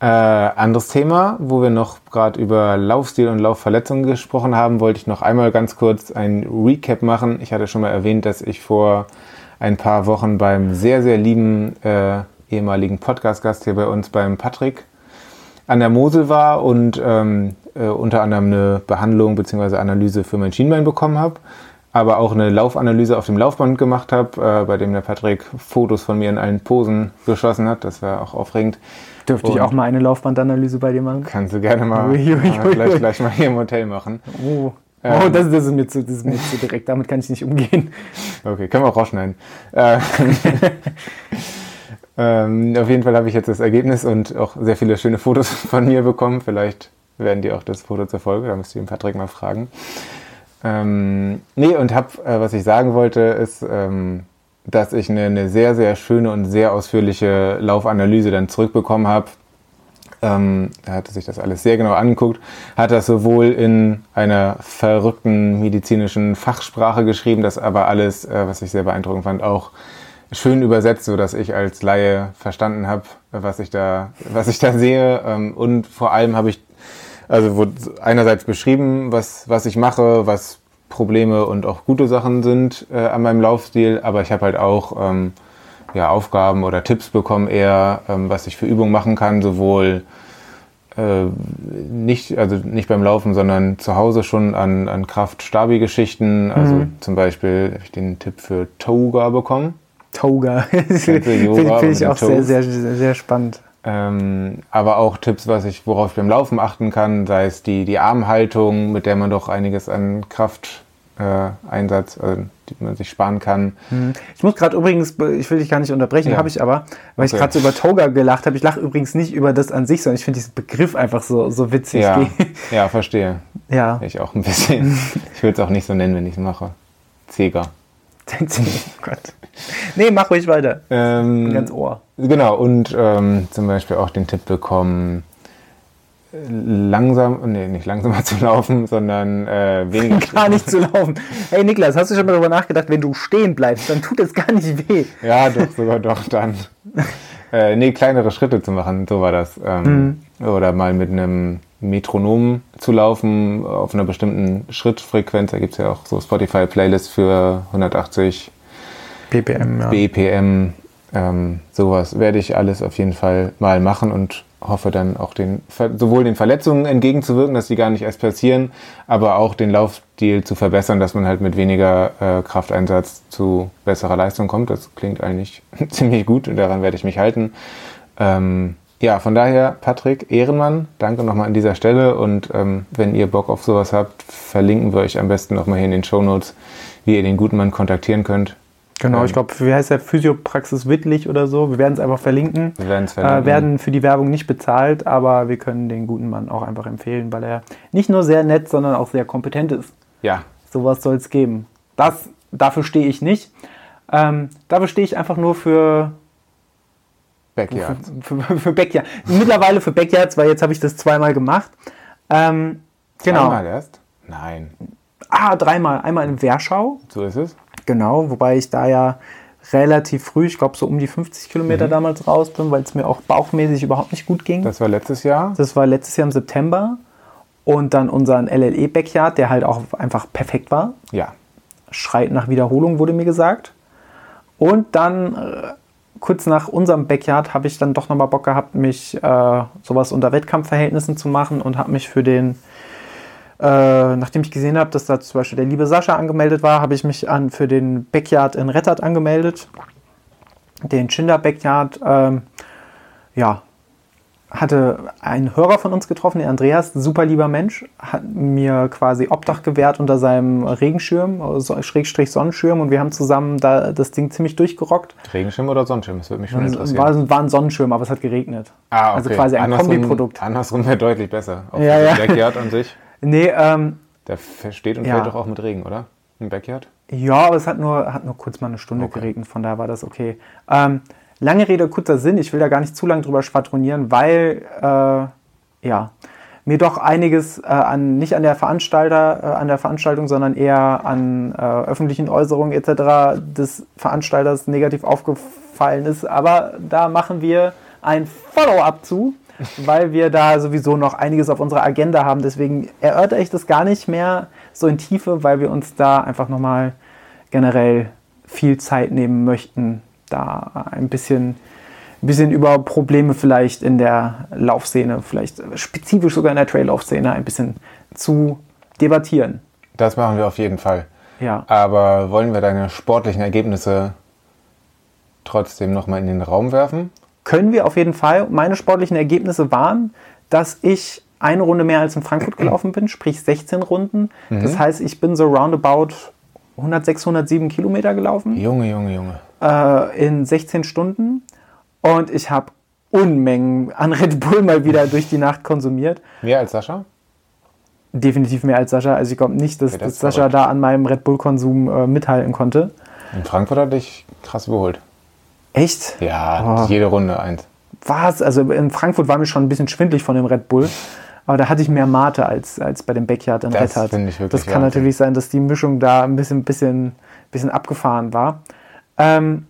Äh, anderes Thema, wo wir noch gerade über Laufstil und Laufverletzungen gesprochen haben, wollte ich noch einmal ganz kurz ein Recap machen. Ich hatte schon mal erwähnt, dass ich vor ein paar Wochen beim sehr, sehr lieben äh, ehemaligen Podcast-Gast hier bei uns, beim Patrick, an der Mosel war und ähm, äh, unter anderem eine Behandlung bzw. Analyse für mein Schienbein bekommen habe, aber auch eine Laufanalyse auf dem Laufband gemacht habe, äh, bei dem der Patrick Fotos von mir in allen Posen geschossen hat. Das war auch aufregend. Dürfte ich und- auch mal eine Laufbandanalyse bei dir machen? Kannst du gerne mal, Ui, ui, ui, mal gleich, gleich mal hier im Hotel machen. Oh, Ähm. oh das, das, ist mir zu, das ist mir zu direkt. Damit kann ich nicht umgehen. Okay, können wir auch rausschneiden. Äh, ähm, auf jeden Fall habe ich jetzt das Ergebnis und auch sehr viele schöne Fotos von mir bekommen. Vielleicht werden die auch das Foto zur Folge, da müsst ihr den Patrick mal fragen. Ähm, nee, und hab, äh, was ich sagen wollte, ist, ähm, dass ich eine, eine sehr, sehr schöne und sehr ausführliche Laufanalyse dann zurückbekommen habe. Ähm, er hatte sich das alles sehr genau angeguckt, hat das sowohl in einer verrückten medizinischen Fachsprache geschrieben, das aber alles, äh, was ich sehr beeindruckend fand, auch schön übersetzt, sodass ich als Laie verstanden habe, was ich da, was ich da sehe. Ähm, und vor allem habe ich also wurde einerseits beschrieben, was, was ich mache, was Probleme und auch gute Sachen sind äh, an meinem Laufstil, aber ich habe halt auch ähm, ja, Aufgaben oder Tipps bekommen, eher ähm, was ich für Übungen machen kann, sowohl äh, nicht, also nicht beim Laufen, sondern zu Hause schon an, an Kraft-Stabi-Geschichten. Also zum Beispiel habe ich den Tipp für Toga bekommen. Toga. Finde ich auch sehr, sehr, sehr, spannend. Ähm, aber auch Tipps, was ich, worauf ich beim Laufen achten kann, sei es die, die Armhaltung, mit der man doch einiges an Kraft äh, Einsatz, äh, die man sich sparen kann. Ich muss gerade übrigens, ich will dich gar nicht unterbrechen, Ja. habe ich aber, weil ich Okay. gerade so über Toga gelacht habe. Ich lache übrigens nicht über das an sich, sondern ich finde diesen Begriff einfach so, so witzig. Ja, ja, verstehe. ja. Ich auch ein bisschen. Ich würde es auch nicht so nennen, wenn ich es mache. Zeger. oh Gott. Nee, mach ruhig weiter. Ähm, Ganz Ohr. Genau, und ähm, zum Beispiel auch den Tipp bekommen, langsam, nee, nicht langsamer zu laufen, sondern äh, weniger. Gar nicht zu laufen. Hey Niklas, hast du schon mal darüber nachgedacht, wenn du stehen bleibst, dann tut es gar nicht weh. Ja, doch, sogar doch dann. äh, nee, kleinere Schritte zu machen, so war das. Ähm, Oder mal mit einem Metronom zu laufen auf einer bestimmten Schrittfrequenz. Da gibt es ja auch so Spotify-Playlists für 180 BPM, ja. BPM. Ähm, sowas werde ich alles auf jeden Fall mal machen und hoffe dann auch den, sowohl den Verletzungen entgegenzuwirken, dass die gar nicht erst passieren, aber auch den Laufstil zu verbessern, dass man halt mit weniger äh, Krafteinsatz zu besserer Leistung kommt. Das klingt eigentlich ziemlich gut und daran werde ich mich halten. Ähm, ja, von daher, Patrick Ehrenmann, danke nochmal an dieser Stelle und ähm, wenn ihr Bock auf sowas habt, verlinken wir euch am besten nochmal hier in den Shownotes, wie ihr den guten Mann kontaktieren könnt. Genau, Ähm, ich glaube, wie heißt der Physiopraxis Wittlich oder so? Wir werden es einfach verlinken. Wir werden es verlinken. Äh, werden für die Werbung nicht bezahlt, aber wir können den guten Mann auch einfach empfehlen, weil er nicht nur sehr nett, sondern auch sehr kompetent ist. Ja, Sowas soll es geben. Das, dafür stehe ich nicht. Ähm, dafür stehe ich einfach nur für, Backyard. für, für, für Backyard. Mittlerweile für Backyards, weil jetzt habe ich das zweimal gemacht. Ähm, genau. Einmal erst? Nein, Ah, dreimal. Einmal in Werschau. so ist es. Genau, wobei ich da ja relativ früh, ich glaube so um die 50 Kilometer damals raus bin, weil es mir auch bauchmäßig überhaupt nicht gut ging. Das war letztes Jahr. Das war letztes Jahr im September. Und dann unseren LLE Backyard, der halt auch einfach perfekt war. Ja. Schreit nach Wiederholung, wurde mir gesagt. Und dann äh, kurz nach unserem Backyard habe ich dann doch nochmal Bock gehabt, mich äh, sowas unter Wettkampfverhältnissen zu machen und habe mich für den, äh, nachdem ich gesehen habe, dass da zum Beispiel der liebe Sascha angemeldet war, habe ich mich an, für den Backyard in Rettert angemeldet. Den Chinder Backyard, ähm, ja, hatte einen Hörer von uns getroffen, der Andreas, super lieber Mensch, hat mir quasi Obdach gewährt unter seinem Regenschirm, Schrägstrich Sonnenschirm und wir haben zusammen da das Ding ziemlich durchgerockt. Regenschirm oder Sonnenschirm? Das würde mich schon interessieren. War, war ein Sonnenschirm, aber es hat geregnet. ah, okay. Also quasi ein andersrum, Kombiprodukt. Andersrum wäre deutlich besser. Auch Ja, ja. Backyard an sich. Nee, ähm, Der versteht und Ja. fällt doch auch mit Regen, oder? Im Backyard? ja, aber es hat nur, hat nur kurz mal eine Stunde Okay. geregnet, von daher war das okay. Ähm, lange Rede, kurzer Sinn, ich will da gar nicht zu lange drüber schwadronieren, weil, äh, ja, mir doch einiges äh, an, nicht an der Veranstalter, äh, an der Veranstaltung, sondern eher an äh, öffentlichen Äußerungen etc. des Veranstalters negativ aufgefallen ist. Aber da machen wir ein Follow-up zu, weil wir da sowieso noch einiges auf unserer Agenda haben. Deswegen erörtere ich das gar nicht mehr so in Tiefe, weil wir uns da einfach nochmal generell viel Zeit nehmen möchten, da ein bisschen, ein bisschen über Probleme vielleicht in der Laufszene, vielleicht spezifisch sogar in der Traillaufszene ein bisschen zu debattieren. Das machen wir auf jeden Fall. Ja. Aber wollen wir deine sportlichen Ergebnisse trotzdem nochmal in den Raum werfen? können wir auf jeden Fall. Meine sportlichen Ergebnisse waren, dass ich eine Runde mehr als in Frankfurt gelaufen bin, sprich 16 Runden. Das heißt, ich bin so roundabout 106, 107 Kilometer gelaufen Junge, Junge, Junge. Äh, in 16 Stunden. Und ich habe Unmengen an Red Bull mal wieder durch die Nacht konsumiert. Mehr als Sascha? Definitiv mehr als Sascha. Also ich glaube nicht, dass, Okay, das dass Sascha verrückt. da an meinem Red Bull-Konsum äh, mithalten konnte. In Frankfurt hat dich krass überholt. Echt? Ja, Oh. jede Runde eins. Was? Also in Frankfurt war mir schon ein bisschen schwindlig von dem Red Bull. Aber da hatte ich mehr Mate als, als bei dem Backyard in Das wirklich Das kann Wahnsinn. natürlich sein, dass die Mischung da ein bisschen, bisschen, bisschen abgefahren war. Ähm,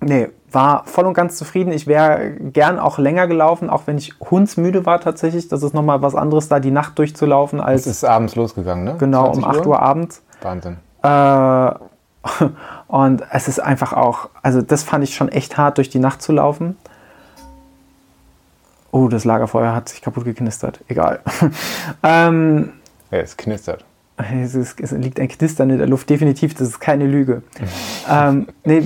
nee, war voll und ganz zufrieden. Ich wäre gern auch länger gelaufen, auch wenn ich hundsmüde war tatsächlich. Das ist nochmal was anderes, da die Nacht durchzulaufen, Es als ist abends losgegangen, ne? genau 20 um 8 Uhr abends. Wahnsinn. Äh, und es ist einfach auch, also das fand ich schon echt hart, durch die Nacht zu laufen. Oh, das Lagerfeuer hat sich kaputt geknistert. Egal. ähm, Ja, es knistert. Es, ist, es liegt ein Knistern in der Luft, definitiv, das ist keine Lüge. ähm, nee,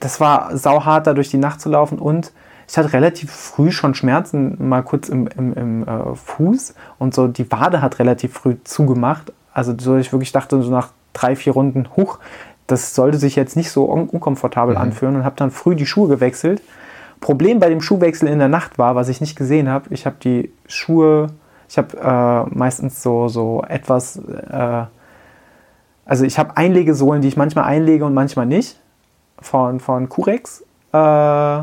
das war sauhart, da durch die Nacht zu laufen und ich hatte relativ früh schon Schmerzen, mal kurz im, im, im äh, Fuß und so die Wade hat relativ früh zugemacht. Also so ich wirklich dachte, so nach drei, vier Runden, huch, das sollte sich jetzt nicht so un unkomfortabel anfühlen und habe dann früh die Schuhe gewechselt. Problem bei dem Schuhwechsel in der Nacht war, was ich nicht gesehen habe, ich habe die Schuhe, ich habe äh, meistens so, so etwas, äh, also ich habe Einlegesohlen, die ich manchmal einlege und manchmal nicht, von, von Curex. Äh,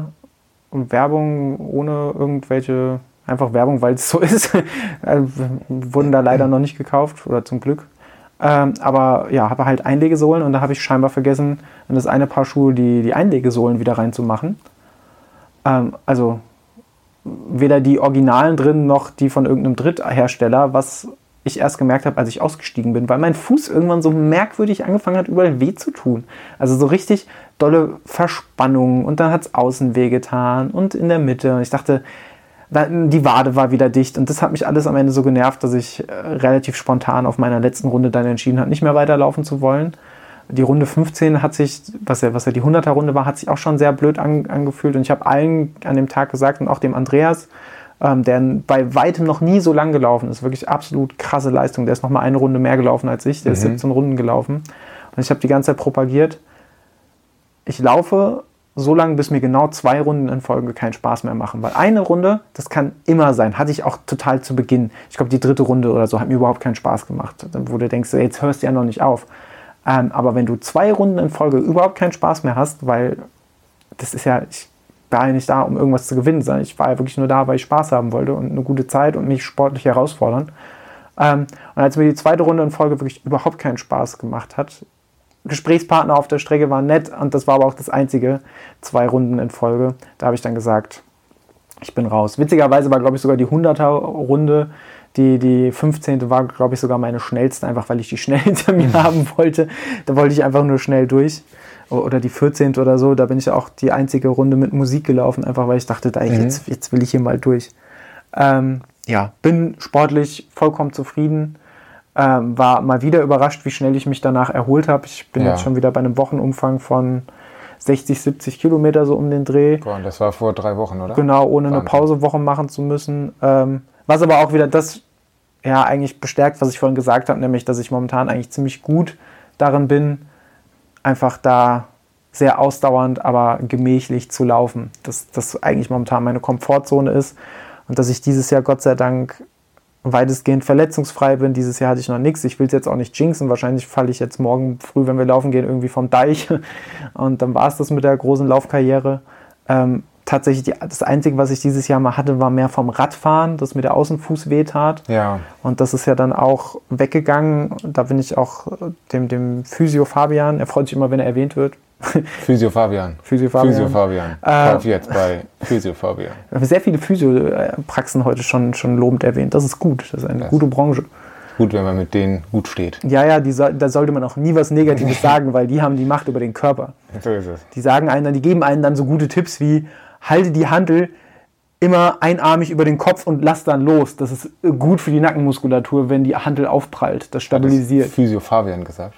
und Werbung ohne irgendwelche, einfach Werbung, weil es so ist. Äh, Wurden da leider noch nicht gekauft, oder zum Glück. Ähm, aber ja, habe halt Einlegesohlen und da habe ich scheinbar vergessen, in das eine Paar Schuhe die, die Einlegesohlen wieder reinzumachen. Ähm, also weder die Originalen drin noch die von irgendeinem Dritthersteller, was ich erst gemerkt habe, als ich ausgestiegen bin, weil mein Fuß irgendwann so merkwürdig angefangen hat, überall weh zu tun. Also so richtig dolle Verspannungen und dann hat es außen weh getan und in der Mitte. Und ich dachte, da- die Wade war wieder dicht und das hat mich alles am Ende so genervt, dass ich äh, relativ spontan auf meiner letzten Runde dann entschieden habe, nicht mehr weiterlaufen zu wollen. Die Runde 15 hat sich, was ja, was ja die 100er Runde war, hat sich auch schon sehr blöd an, angefühlt und ich habe allen an dem Tag gesagt und auch dem Andreas, ähm, der bei weitem noch nie so lang gelaufen ist, wirklich absolut krasse Leistung. Der ist noch mal eine Runde mehr gelaufen als ich, der ist 17 Runden gelaufen und ich habe die ganze Zeit propagiert, ich laufe so lange, bis mir genau zwei Runden in Folge keinen Spaß mehr machen. Weil eine Runde, das kann immer sein. Hatte ich auch total zu Beginn. Ich glaube, die dritte Runde oder so hat mir überhaupt keinen Spaß gemacht. Wo du denkst, jetzt hörst du ja noch nicht auf. Ähm, aber wenn du zwei Runden in Folge überhaupt keinen Spaß mehr hast, weil das ist ja, ich war ja nicht da, um irgendwas zu gewinnen, sondern ich war ja wirklich nur da, weil ich Spaß haben wollte und eine gute Zeit und mich sportlich herausfordern. Ähm, und als mir die zweite Runde in Folge wirklich überhaupt keinen Spaß gemacht hat, Gesprächspartner auf der Strecke waren nett und das war aber auch das einzige, zwei Runden in Folge. Da habe ich dann gesagt, ich bin raus. Witzigerweise war, glaube ich, sogar die 100er Runde Die, die 15. war, glaube ich, sogar meine schnellste, einfach weil ich die schnell hinter mir haben wollte. Da wollte ich einfach nur schnell durch. Oder die 14. oder so, da bin ich auch die einzige Runde mit Musik gelaufen, einfach weil ich dachte, da, Mhm. jetzt, jetzt will ich hier mal durch. Ähm, ja, bin sportlich vollkommen zufrieden. Ähm, war mal wieder überrascht, wie schnell ich mich danach erholt habe. Ich bin Ja. jetzt schon wieder bei einem Wochenumfang von 60, 70 Kilometer so um den Dreh. Boah, das war vor drei Wochen, oder? Genau, ohne eine Wahnsinn. Pausewoche machen zu müssen. Ähm, was aber auch wieder das ja eigentlich bestärkt, was ich vorhin gesagt habe, nämlich, dass ich momentan eigentlich ziemlich gut darin bin, einfach da sehr ausdauernd, aber gemächlich zu laufen. Dass das eigentlich momentan meine Komfortzone ist und dass ich dieses Jahr Gott sei Dank weitestgehend verletzungsfrei bin. Dieses Jahr hatte ich noch nichts. Ich will es jetzt auch nicht jinxen. Wahrscheinlich falle ich jetzt morgen früh, wenn wir laufen gehen, irgendwie vom Deich. Und dann war es das mit der großen Laufkarriere. Ähm, tatsächlich die, das Einzige, was ich dieses Jahr mal hatte, war mehr vom Radfahren, das mir der Außenfuß wehtat. Ja, Und das ist ja dann auch weggegangen. Da bin ich auch äh, dem, dem Physio Fabian, er freut sich immer, wenn er erwähnt wird. Physio Fabian. Physio Fabian. Physio Fabian. Äh, jetzt bei Physio Fabian. Wir haben sehr viele Physiopraxen heute schon, schon lobend erwähnt. Das ist gut. Das ist eine Das- gute Branche. Gut, wenn man mit denen gut steht. Ja, ja, soll, da sollte man auch nie was Negatives sagen, weil die haben die Macht über den Körper. So ist es. Die sagen einen dann, die geben einen dann so gute Tipps wie, halte die Handel immer einarmig über den Kopf und lass dann los. Das ist gut für die Nackenmuskulatur, wenn die Handel aufprallt. Das stabilisiert. Physio Fabian gesagt.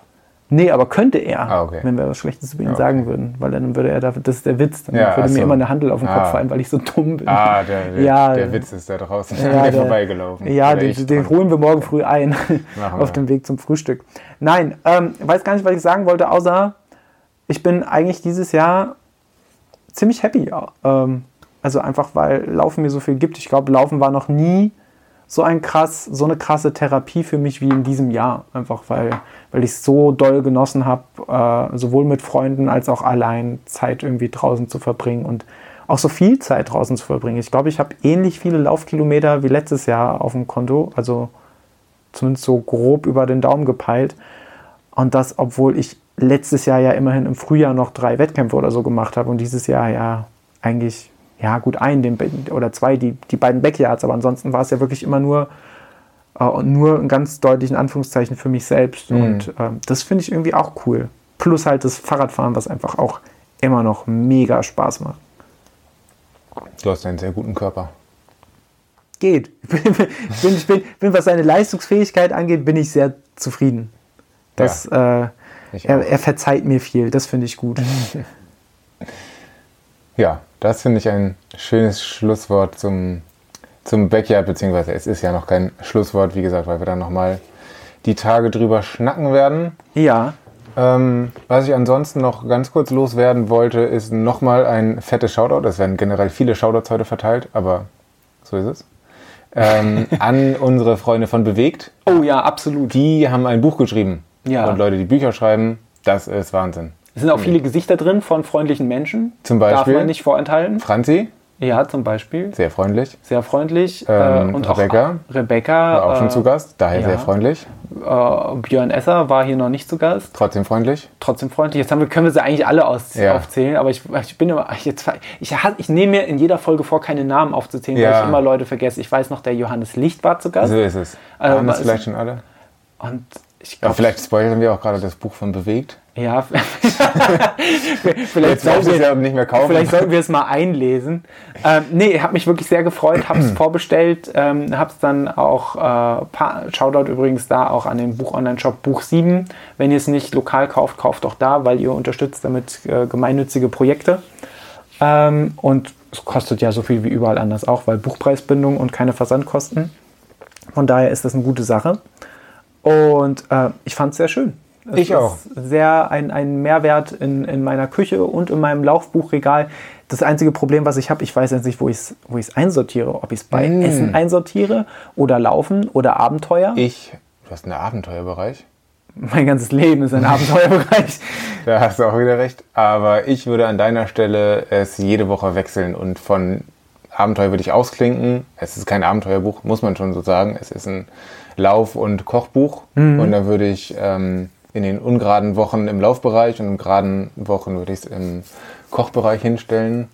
Nee, aber könnte er, Ah, okay. wenn wir was Schlechtes über ihn okay. sagen würden. Weil dann würde er, da, das ist der Witz, dann Ja, würde mir so. immer eine Handel auf den Kopf Ah. fallen, weil ich so dumm bin. Ah, der, der, Ja, der Witz ist da draußen Ja, der- vorbeigelaufen. Ja, den, den holen wir morgen früh ein auf dem Weg zum Frühstück. Nein, ähm, weiß gar nicht, was ich sagen wollte, außer ich bin eigentlich dieses Jahr ziemlich happy. Ähm, also einfach, weil Laufen mir so viel gibt. Ich glaube, Laufen war noch nie so ein krass, so eine krasse Therapie für mich wie in diesem Jahr. Einfach weil, weil ich es so doll genossen habe, äh, sowohl mit Freunden als auch allein Zeit irgendwie draußen zu verbringen und auch so viel Zeit draußen zu verbringen. Ich glaube, ich habe ähnlich viele Laufkilometer wie letztes Jahr auf dem Konto, also zumindest so grob über den Daumen gepeilt. Und das, obwohl ich letztes Jahr ja immerhin im Frühjahr noch drei Wettkämpfe oder so gemacht habe und dieses Jahr ja eigentlich, ja gut, ein den, oder zwei, die, die beiden Backyards, aber ansonsten war es ja wirklich immer nur, äh, nur ein ganz deutlichen Anführungszeichen für mich selbst. Und ähm, das finde ich irgendwie auch cool. Plus halt das Fahrradfahren, was einfach auch immer noch mega Spaß macht. Du hast einen sehr guten Körper. Geht. Ich bin, ich bin, bin, was seine Leistungsfähigkeit angeht, bin ich sehr zufrieden. Das, äh, Ich er, er verzeiht mir viel, das finde ich gut. Ja, das finde ich ein schönes Schlusswort zum, zum Backyard, beziehungsweise es ist ja noch kein Schlusswort, wie gesagt, weil wir dann nochmal die Tage drüber schnacken werden. Ja, Ähm, was ich ansonsten noch ganz kurz loswerden wollte, ist nochmal ein fettes Shoutout. Es werden generell viele Shoutouts heute verteilt, aber so ist es. Ähm, an unsere Freunde von Bewegt. oh ja, absolut. Die haben ein Buch geschrieben. Ja. Und Leute, die Bücher schreiben, das ist Wahnsinn. Es sind auch viele Gesichter drin von freundlichen Menschen. Zum Darf Beispiel? man nicht vorenthalten. Franzi, Ja, zum Beispiel. sehr freundlich. Sehr freundlich. Ähm, äh, und Rebecca? auch Rebecca. War auch äh, schon zu Gast, daher ja. sehr freundlich. Äh, Björn Esser war hier noch nicht zu Gast. Trotzdem freundlich. Trotzdem freundlich. Jetzt haben wir, können wir sie eigentlich alle aus, Ja. aufzählen, aber ich, ich bin immer, jetzt, ich, ich nehme mir in jeder Folge vor, keine Namen aufzuzählen, weil Ja. ich immer Leute vergesse. Ich weiß noch, der Johannes Licht war zu Gast. So ist es. Also, Haben das es- vielleicht schon alle? Und ich Aber glaube, vielleicht spoilern wir auch gerade das Buch von Bewegt. ja, vielleicht, sollten wir, ja nicht mehr kaufen. vielleicht sollten wir es mal einlesen. Ähm, nee, ich habe mich wirklich sehr gefreut, habe es vorbestellt, ähm, habe es dann auch, äh, Shoutout übrigens da auch an den Buch-Online-Shop Buch 7. Wenn ihr es nicht lokal kauft, kauft doch da, weil ihr unterstützt damit äh, gemeinnützige Projekte. Ähm, und es kostet ja so viel wie überall anders auch, weil Buchpreisbindung und keine Versandkosten. Von daher ist das eine gute Sache. Und äh, ich fand es sehr schön. Es Ich auch. Ist sehr ein, ein Mehrwert in, in meiner Küche und in meinem Laufbuchregal. Das einzige Problem, was ich habe, ich weiß jetzt nicht, wo ich es wo ich's einsortiere. Ob ich es bei Mm. Essen einsortiere oder Laufen oder Abenteuer. Ich, du hast einen Abenteuerbereich. Mein ganzes Leben ist ein Abenteuerbereich. Da hast du auch wieder recht. Aber ich würde an deiner Stelle es jede Woche wechseln und von Abenteuer würde ich ausklinken. Es ist kein Abenteuerbuch, muss man schon so sagen. Es ist ein Lauf- und Kochbuch. Und da würde ich ähm, in den ungeraden Wochen im Laufbereich und in geraden Wochen würde ich es im Kochbereich hinstellen.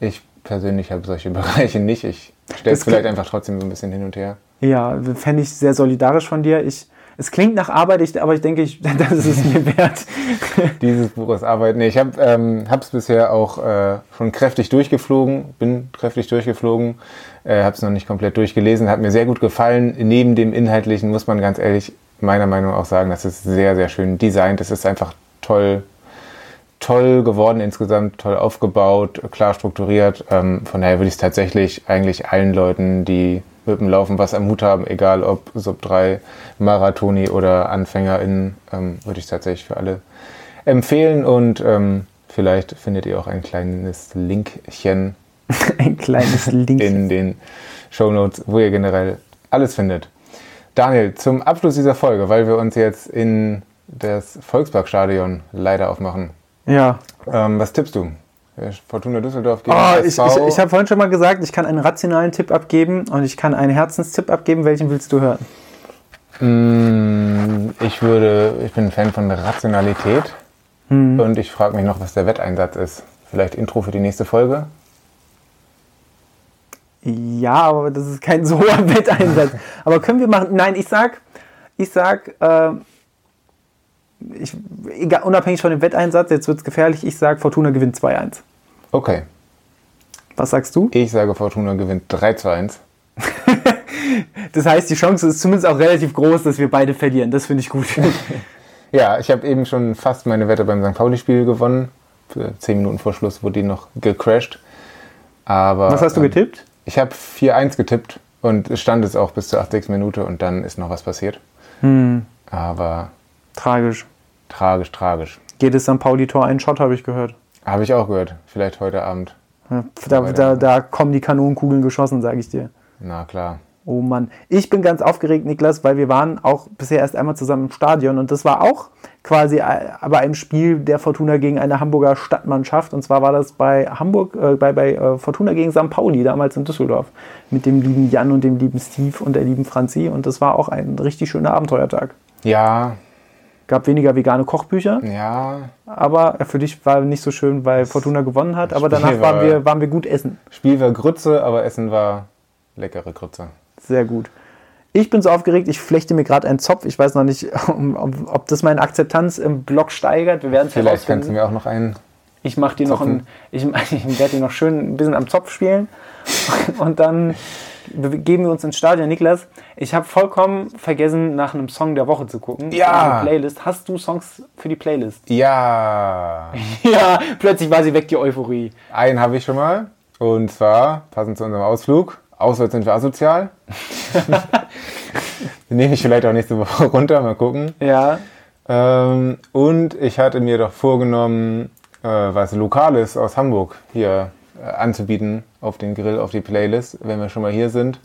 Ich persönlich habe solche Bereiche nicht. Ich stelle es vielleicht einfach trotzdem so ein bisschen hin und her. Ja, fände ich sehr solidarisch von dir. Ich, es klingt nach Arbeit, ich, aber ich denke, ich, das ist es mir wert. Dieses Buch ist Arbeit. Nee, ich habe ähm, es bisher auch äh, schon kräftig durchgeflogen, bin kräftig durchgeflogen, äh, habe es noch nicht komplett durchgelesen, hat mir sehr gut gefallen. Neben dem Inhaltlichen muss man ganz ehrlich meiner Meinung nach auch sagen, das ist sehr, sehr schön designt. Es ist einfach toll, toll geworden insgesamt, toll aufgebaut, klar strukturiert. Ähm, von daher würde ich es tatsächlich eigentlich allen Leuten, die mit dem Laufen was am Hut haben, egal ob Sub 3, Marathoni oder AnfängerInnen, ähm, würde ich tatsächlich für alle empfehlen und ähm, vielleicht findet ihr auch ein kleines Linkchen Ein kleines Link. in den Shownotes, wo ihr generell alles findet. Daniel, zum Abschluss dieser Folge, weil wir uns jetzt in das Volksparkstadion leider aufmachen. Ja. Ähm, was tippst du? Fortuna Düsseldorf gegen Oh, ich ich, ich habe vorhin schon mal gesagt, ich kann einen rationalen Tipp abgeben und ich kann einen Herzenstipp abgeben. Welchen willst du hören? Mm, ich würde, ich bin ein Fan von Rationalität Hm. und ich frage mich noch, was der Wetteinsatz ist. Vielleicht Intro für die nächste Folge? Ja, aber das ist kein so hoher Wetteinsatz. Aber können wir machen? Nein, ich sag, ich sag, äh, ich, egal, unabhängig von dem Wetteinsatz, jetzt wird es gefährlich, ich sag, Fortuna gewinnt 2-1. Okay, Was sagst du? ich sage Fortuna gewinnt 3 zu 1. Das heißt, die Chance ist zumindest auch relativ groß, dass wir beide verlieren. Das finde ich gut. Ja, ich habe eben schon fast meine Wette beim St. Pauli-Spiel gewonnen. Für 10 Minuten vor Schluss wurde die noch gecrashed. Aber, Was hast du ähm, getippt? Ich habe 4-1 getippt und es stand es auch bis zur 80. Minute und dann ist noch was passiert. Hm, Aber tragisch. tragisch, tragisch. Jedes St. Pauli-Tor einen Shot, habe ich gehört. Habe ich auch gehört. Vielleicht heute Abend. Ja, Da, da, da kommen die Kanonenkugeln geschossen, sage ich dir. Na klar. Oh Mann. Ich bin ganz aufgeregt, Niklas, weil wir waren auch bisher erst einmal zusammen im Stadion und das war auch quasi äh, bei einem Spiel der Fortuna gegen eine Hamburger Stadtmannschaft. Und zwar war das bei Hamburg, äh, bei, bei äh, Fortuna gegen St. Pauli, damals in Düsseldorf. Mit dem lieben Jan und dem lieben Steve und der lieben Franzi. Und das war auch ein richtig schöner Abenteuertag. Ja, Gab weniger vegane Kochbücher, ja. aber für dich war nicht so schön, weil Fortuna gewonnen hat. Aber Spiel danach waren war- wir, waren wir gut essen. Spiel war Grütze, aber Essen war leckere Grütze. Sehr gut. Ich bin so aufgeregt, ich flechte mir gerade einen Zopf. Ich weiß noch nicht, ob, ob das meine Akzeptanz im Blog steigert. Wir werden Vielleicht kannst du mir auch noch einen. Ich mache dir noch Zopfen. ein, ich, ich werde dir noch schön ein bisschen am Zopf spielen. Und dann begeben wir uns ins Stadion. Niklas, ich habe vollkommen vergessen, nach einem Song der Woche zu gucken. Ja. Playlist. Hast du Songs für die Playlist? Ja, ja, plötzlich war sie weg, die Euphorie. einen habe ich schon mal. Und zwar, passend zu unserem Ausflug, auswärts sind wir asozial. Den nehme ich vielleicht auch nächste Woche runter, mal gucken. Ja. Ähm, und ich hatte mir doch vorgenommen, äh, was Lokales aus Hamburg hier äh, anzubieten auf den Grill, auf die Playlist, wenn wir schon mal hier sind.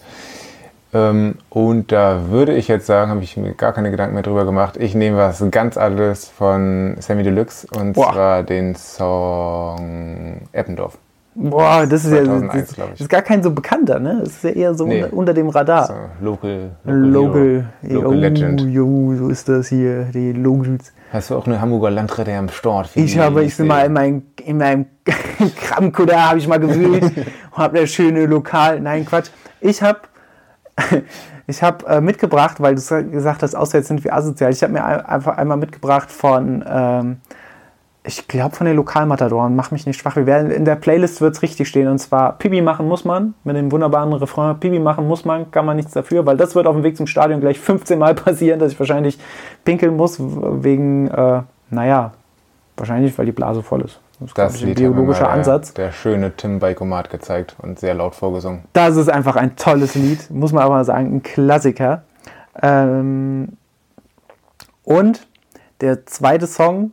Ähm, und da würde ich jetzt sagen, habe ich mir gar keine Gedanken mehr drüber gemacht. Ich nehme was ganz anderes von Sammy Deluxe und Boah. zwar den Song Eppendorf. Boah, das ist ja 2001, das, glaub ich. das ist gar kein so bekannter, ne? Das ist ja eher so Nee. unter, unter dem Radar. So, local, Local, Hero, Local oh, Legend. Jo, so ist das hier, die Locals. Hast du auch eine Hamburger Landrede am Start? wie Ich habe, ich bin mal in meinem, in meinem Kramkutter habe ich mal gewühlt und habe eine schöne Lokal. Nein, Quatsch. Ich habe ich habe äh, mitgebracht, weil du gesagt hast, auswärts sind wir asozial. Ich habe mir ein- einfach einmal mitgebracht von, ähm, ich glaube von den Lokalmatadoren. Mach mich nicht schwach. Wir werden in der Playlist wird es richtig stehen und zwar Pipi machen muss man mit dem wunderbaren Refrain. Pipi machen muss man, kann man nichts dafür, weil das wird auf dem Weg zum Stadion gleich 15 Mal passieren, dass ich wahrscheinlich pinkeln muss wegen, äh, naja, wahrscheinlich weil die Blase voll ist. Das ist, Das ein biologischer mal der, Ansatz. Der schöne Tim Beikomat gezeigt und sehr laut vorgesungen. Das ist einfach ein tolles Lied, muss man aber sagen, ein Klassiker. Ähm, und der zweite Song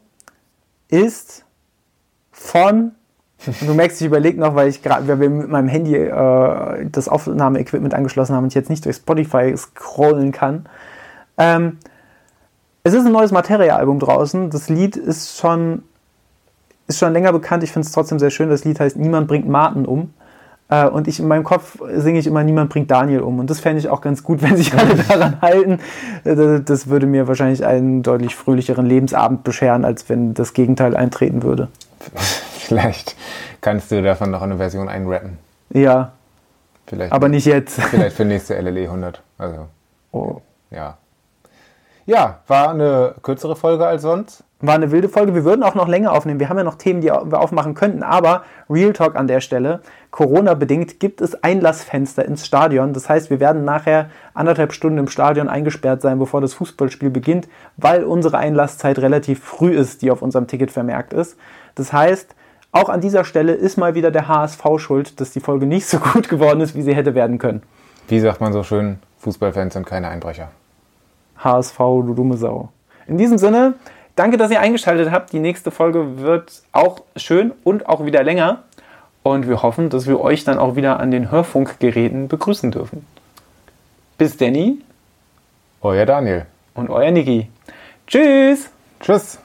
ist von, du merkst, ich überlege noch, weil ich gerade, wir mit meinem Handy äh, das Aufnahmeequipment angeschlossen haben und ich jetzt nicht durch Spotify scrollen kann. Ähm, es ist ein neues Materia-Album draußen. Das Lied ist schon, ist schon länger bekannt. Ich finde es trotzdem sehr schön. Das Lied heißt Niemand bringt Martin um. Äh, Und ich in meinem Kopf singe ich immer, niemand bringt Daniel um. Und das fände ich auch ganz gut, wenn sich alle daran halten. Äh, Das würde mir wahrscheinlich einen deutlich fröhlicheren Lebensabend bescheren, als wenn das Gegenteil eintreten würde. Vielleicht kannst du davon noch eine Version einrappen. Ja, Vielleicht, aber nicht jetzt. vielleicht für nächste LLE 100. Also, Oh. ja. Ja, war eine kürzere Folge als sonst. War eine wilde Folge. Wir würden auch noch länger aufnehmen. Wir haben ja noch Themen, die wir aufmachen könnten. Aber Real Talk an der Stelle. Corona-bedingt gibt es Einlassfenster ins Stadion. Das heißt, wir werden nachher anderthalb Stunden im Stadion eingesperrt sein, bevor das Fußballspiel beginnt, weil unsere Einlasszeit relativ früh ist, die auf unserem Ticket vermerkt ist. Das heißt, auch an dieser Stelle ist mal wieder der HSV schuld, dass die Folge nicht so gut geworden ist, wie sie hätte werden können. Wie sagt man so schön, Fußballfans sind keine Einbrecher. HSV, du dumme Sau. In diesem Sinne, danke, dass ihr eingeschaltet habt. Die nächste Folge wird auch schön und auch wieder länger. Und wir hoffen, dass wir euch dann auch wieder an den Hörfunkgeräten begrüßen dürfen. Bis Danny Euer Daniel. und euer Niki. Tschüss! Tschüss.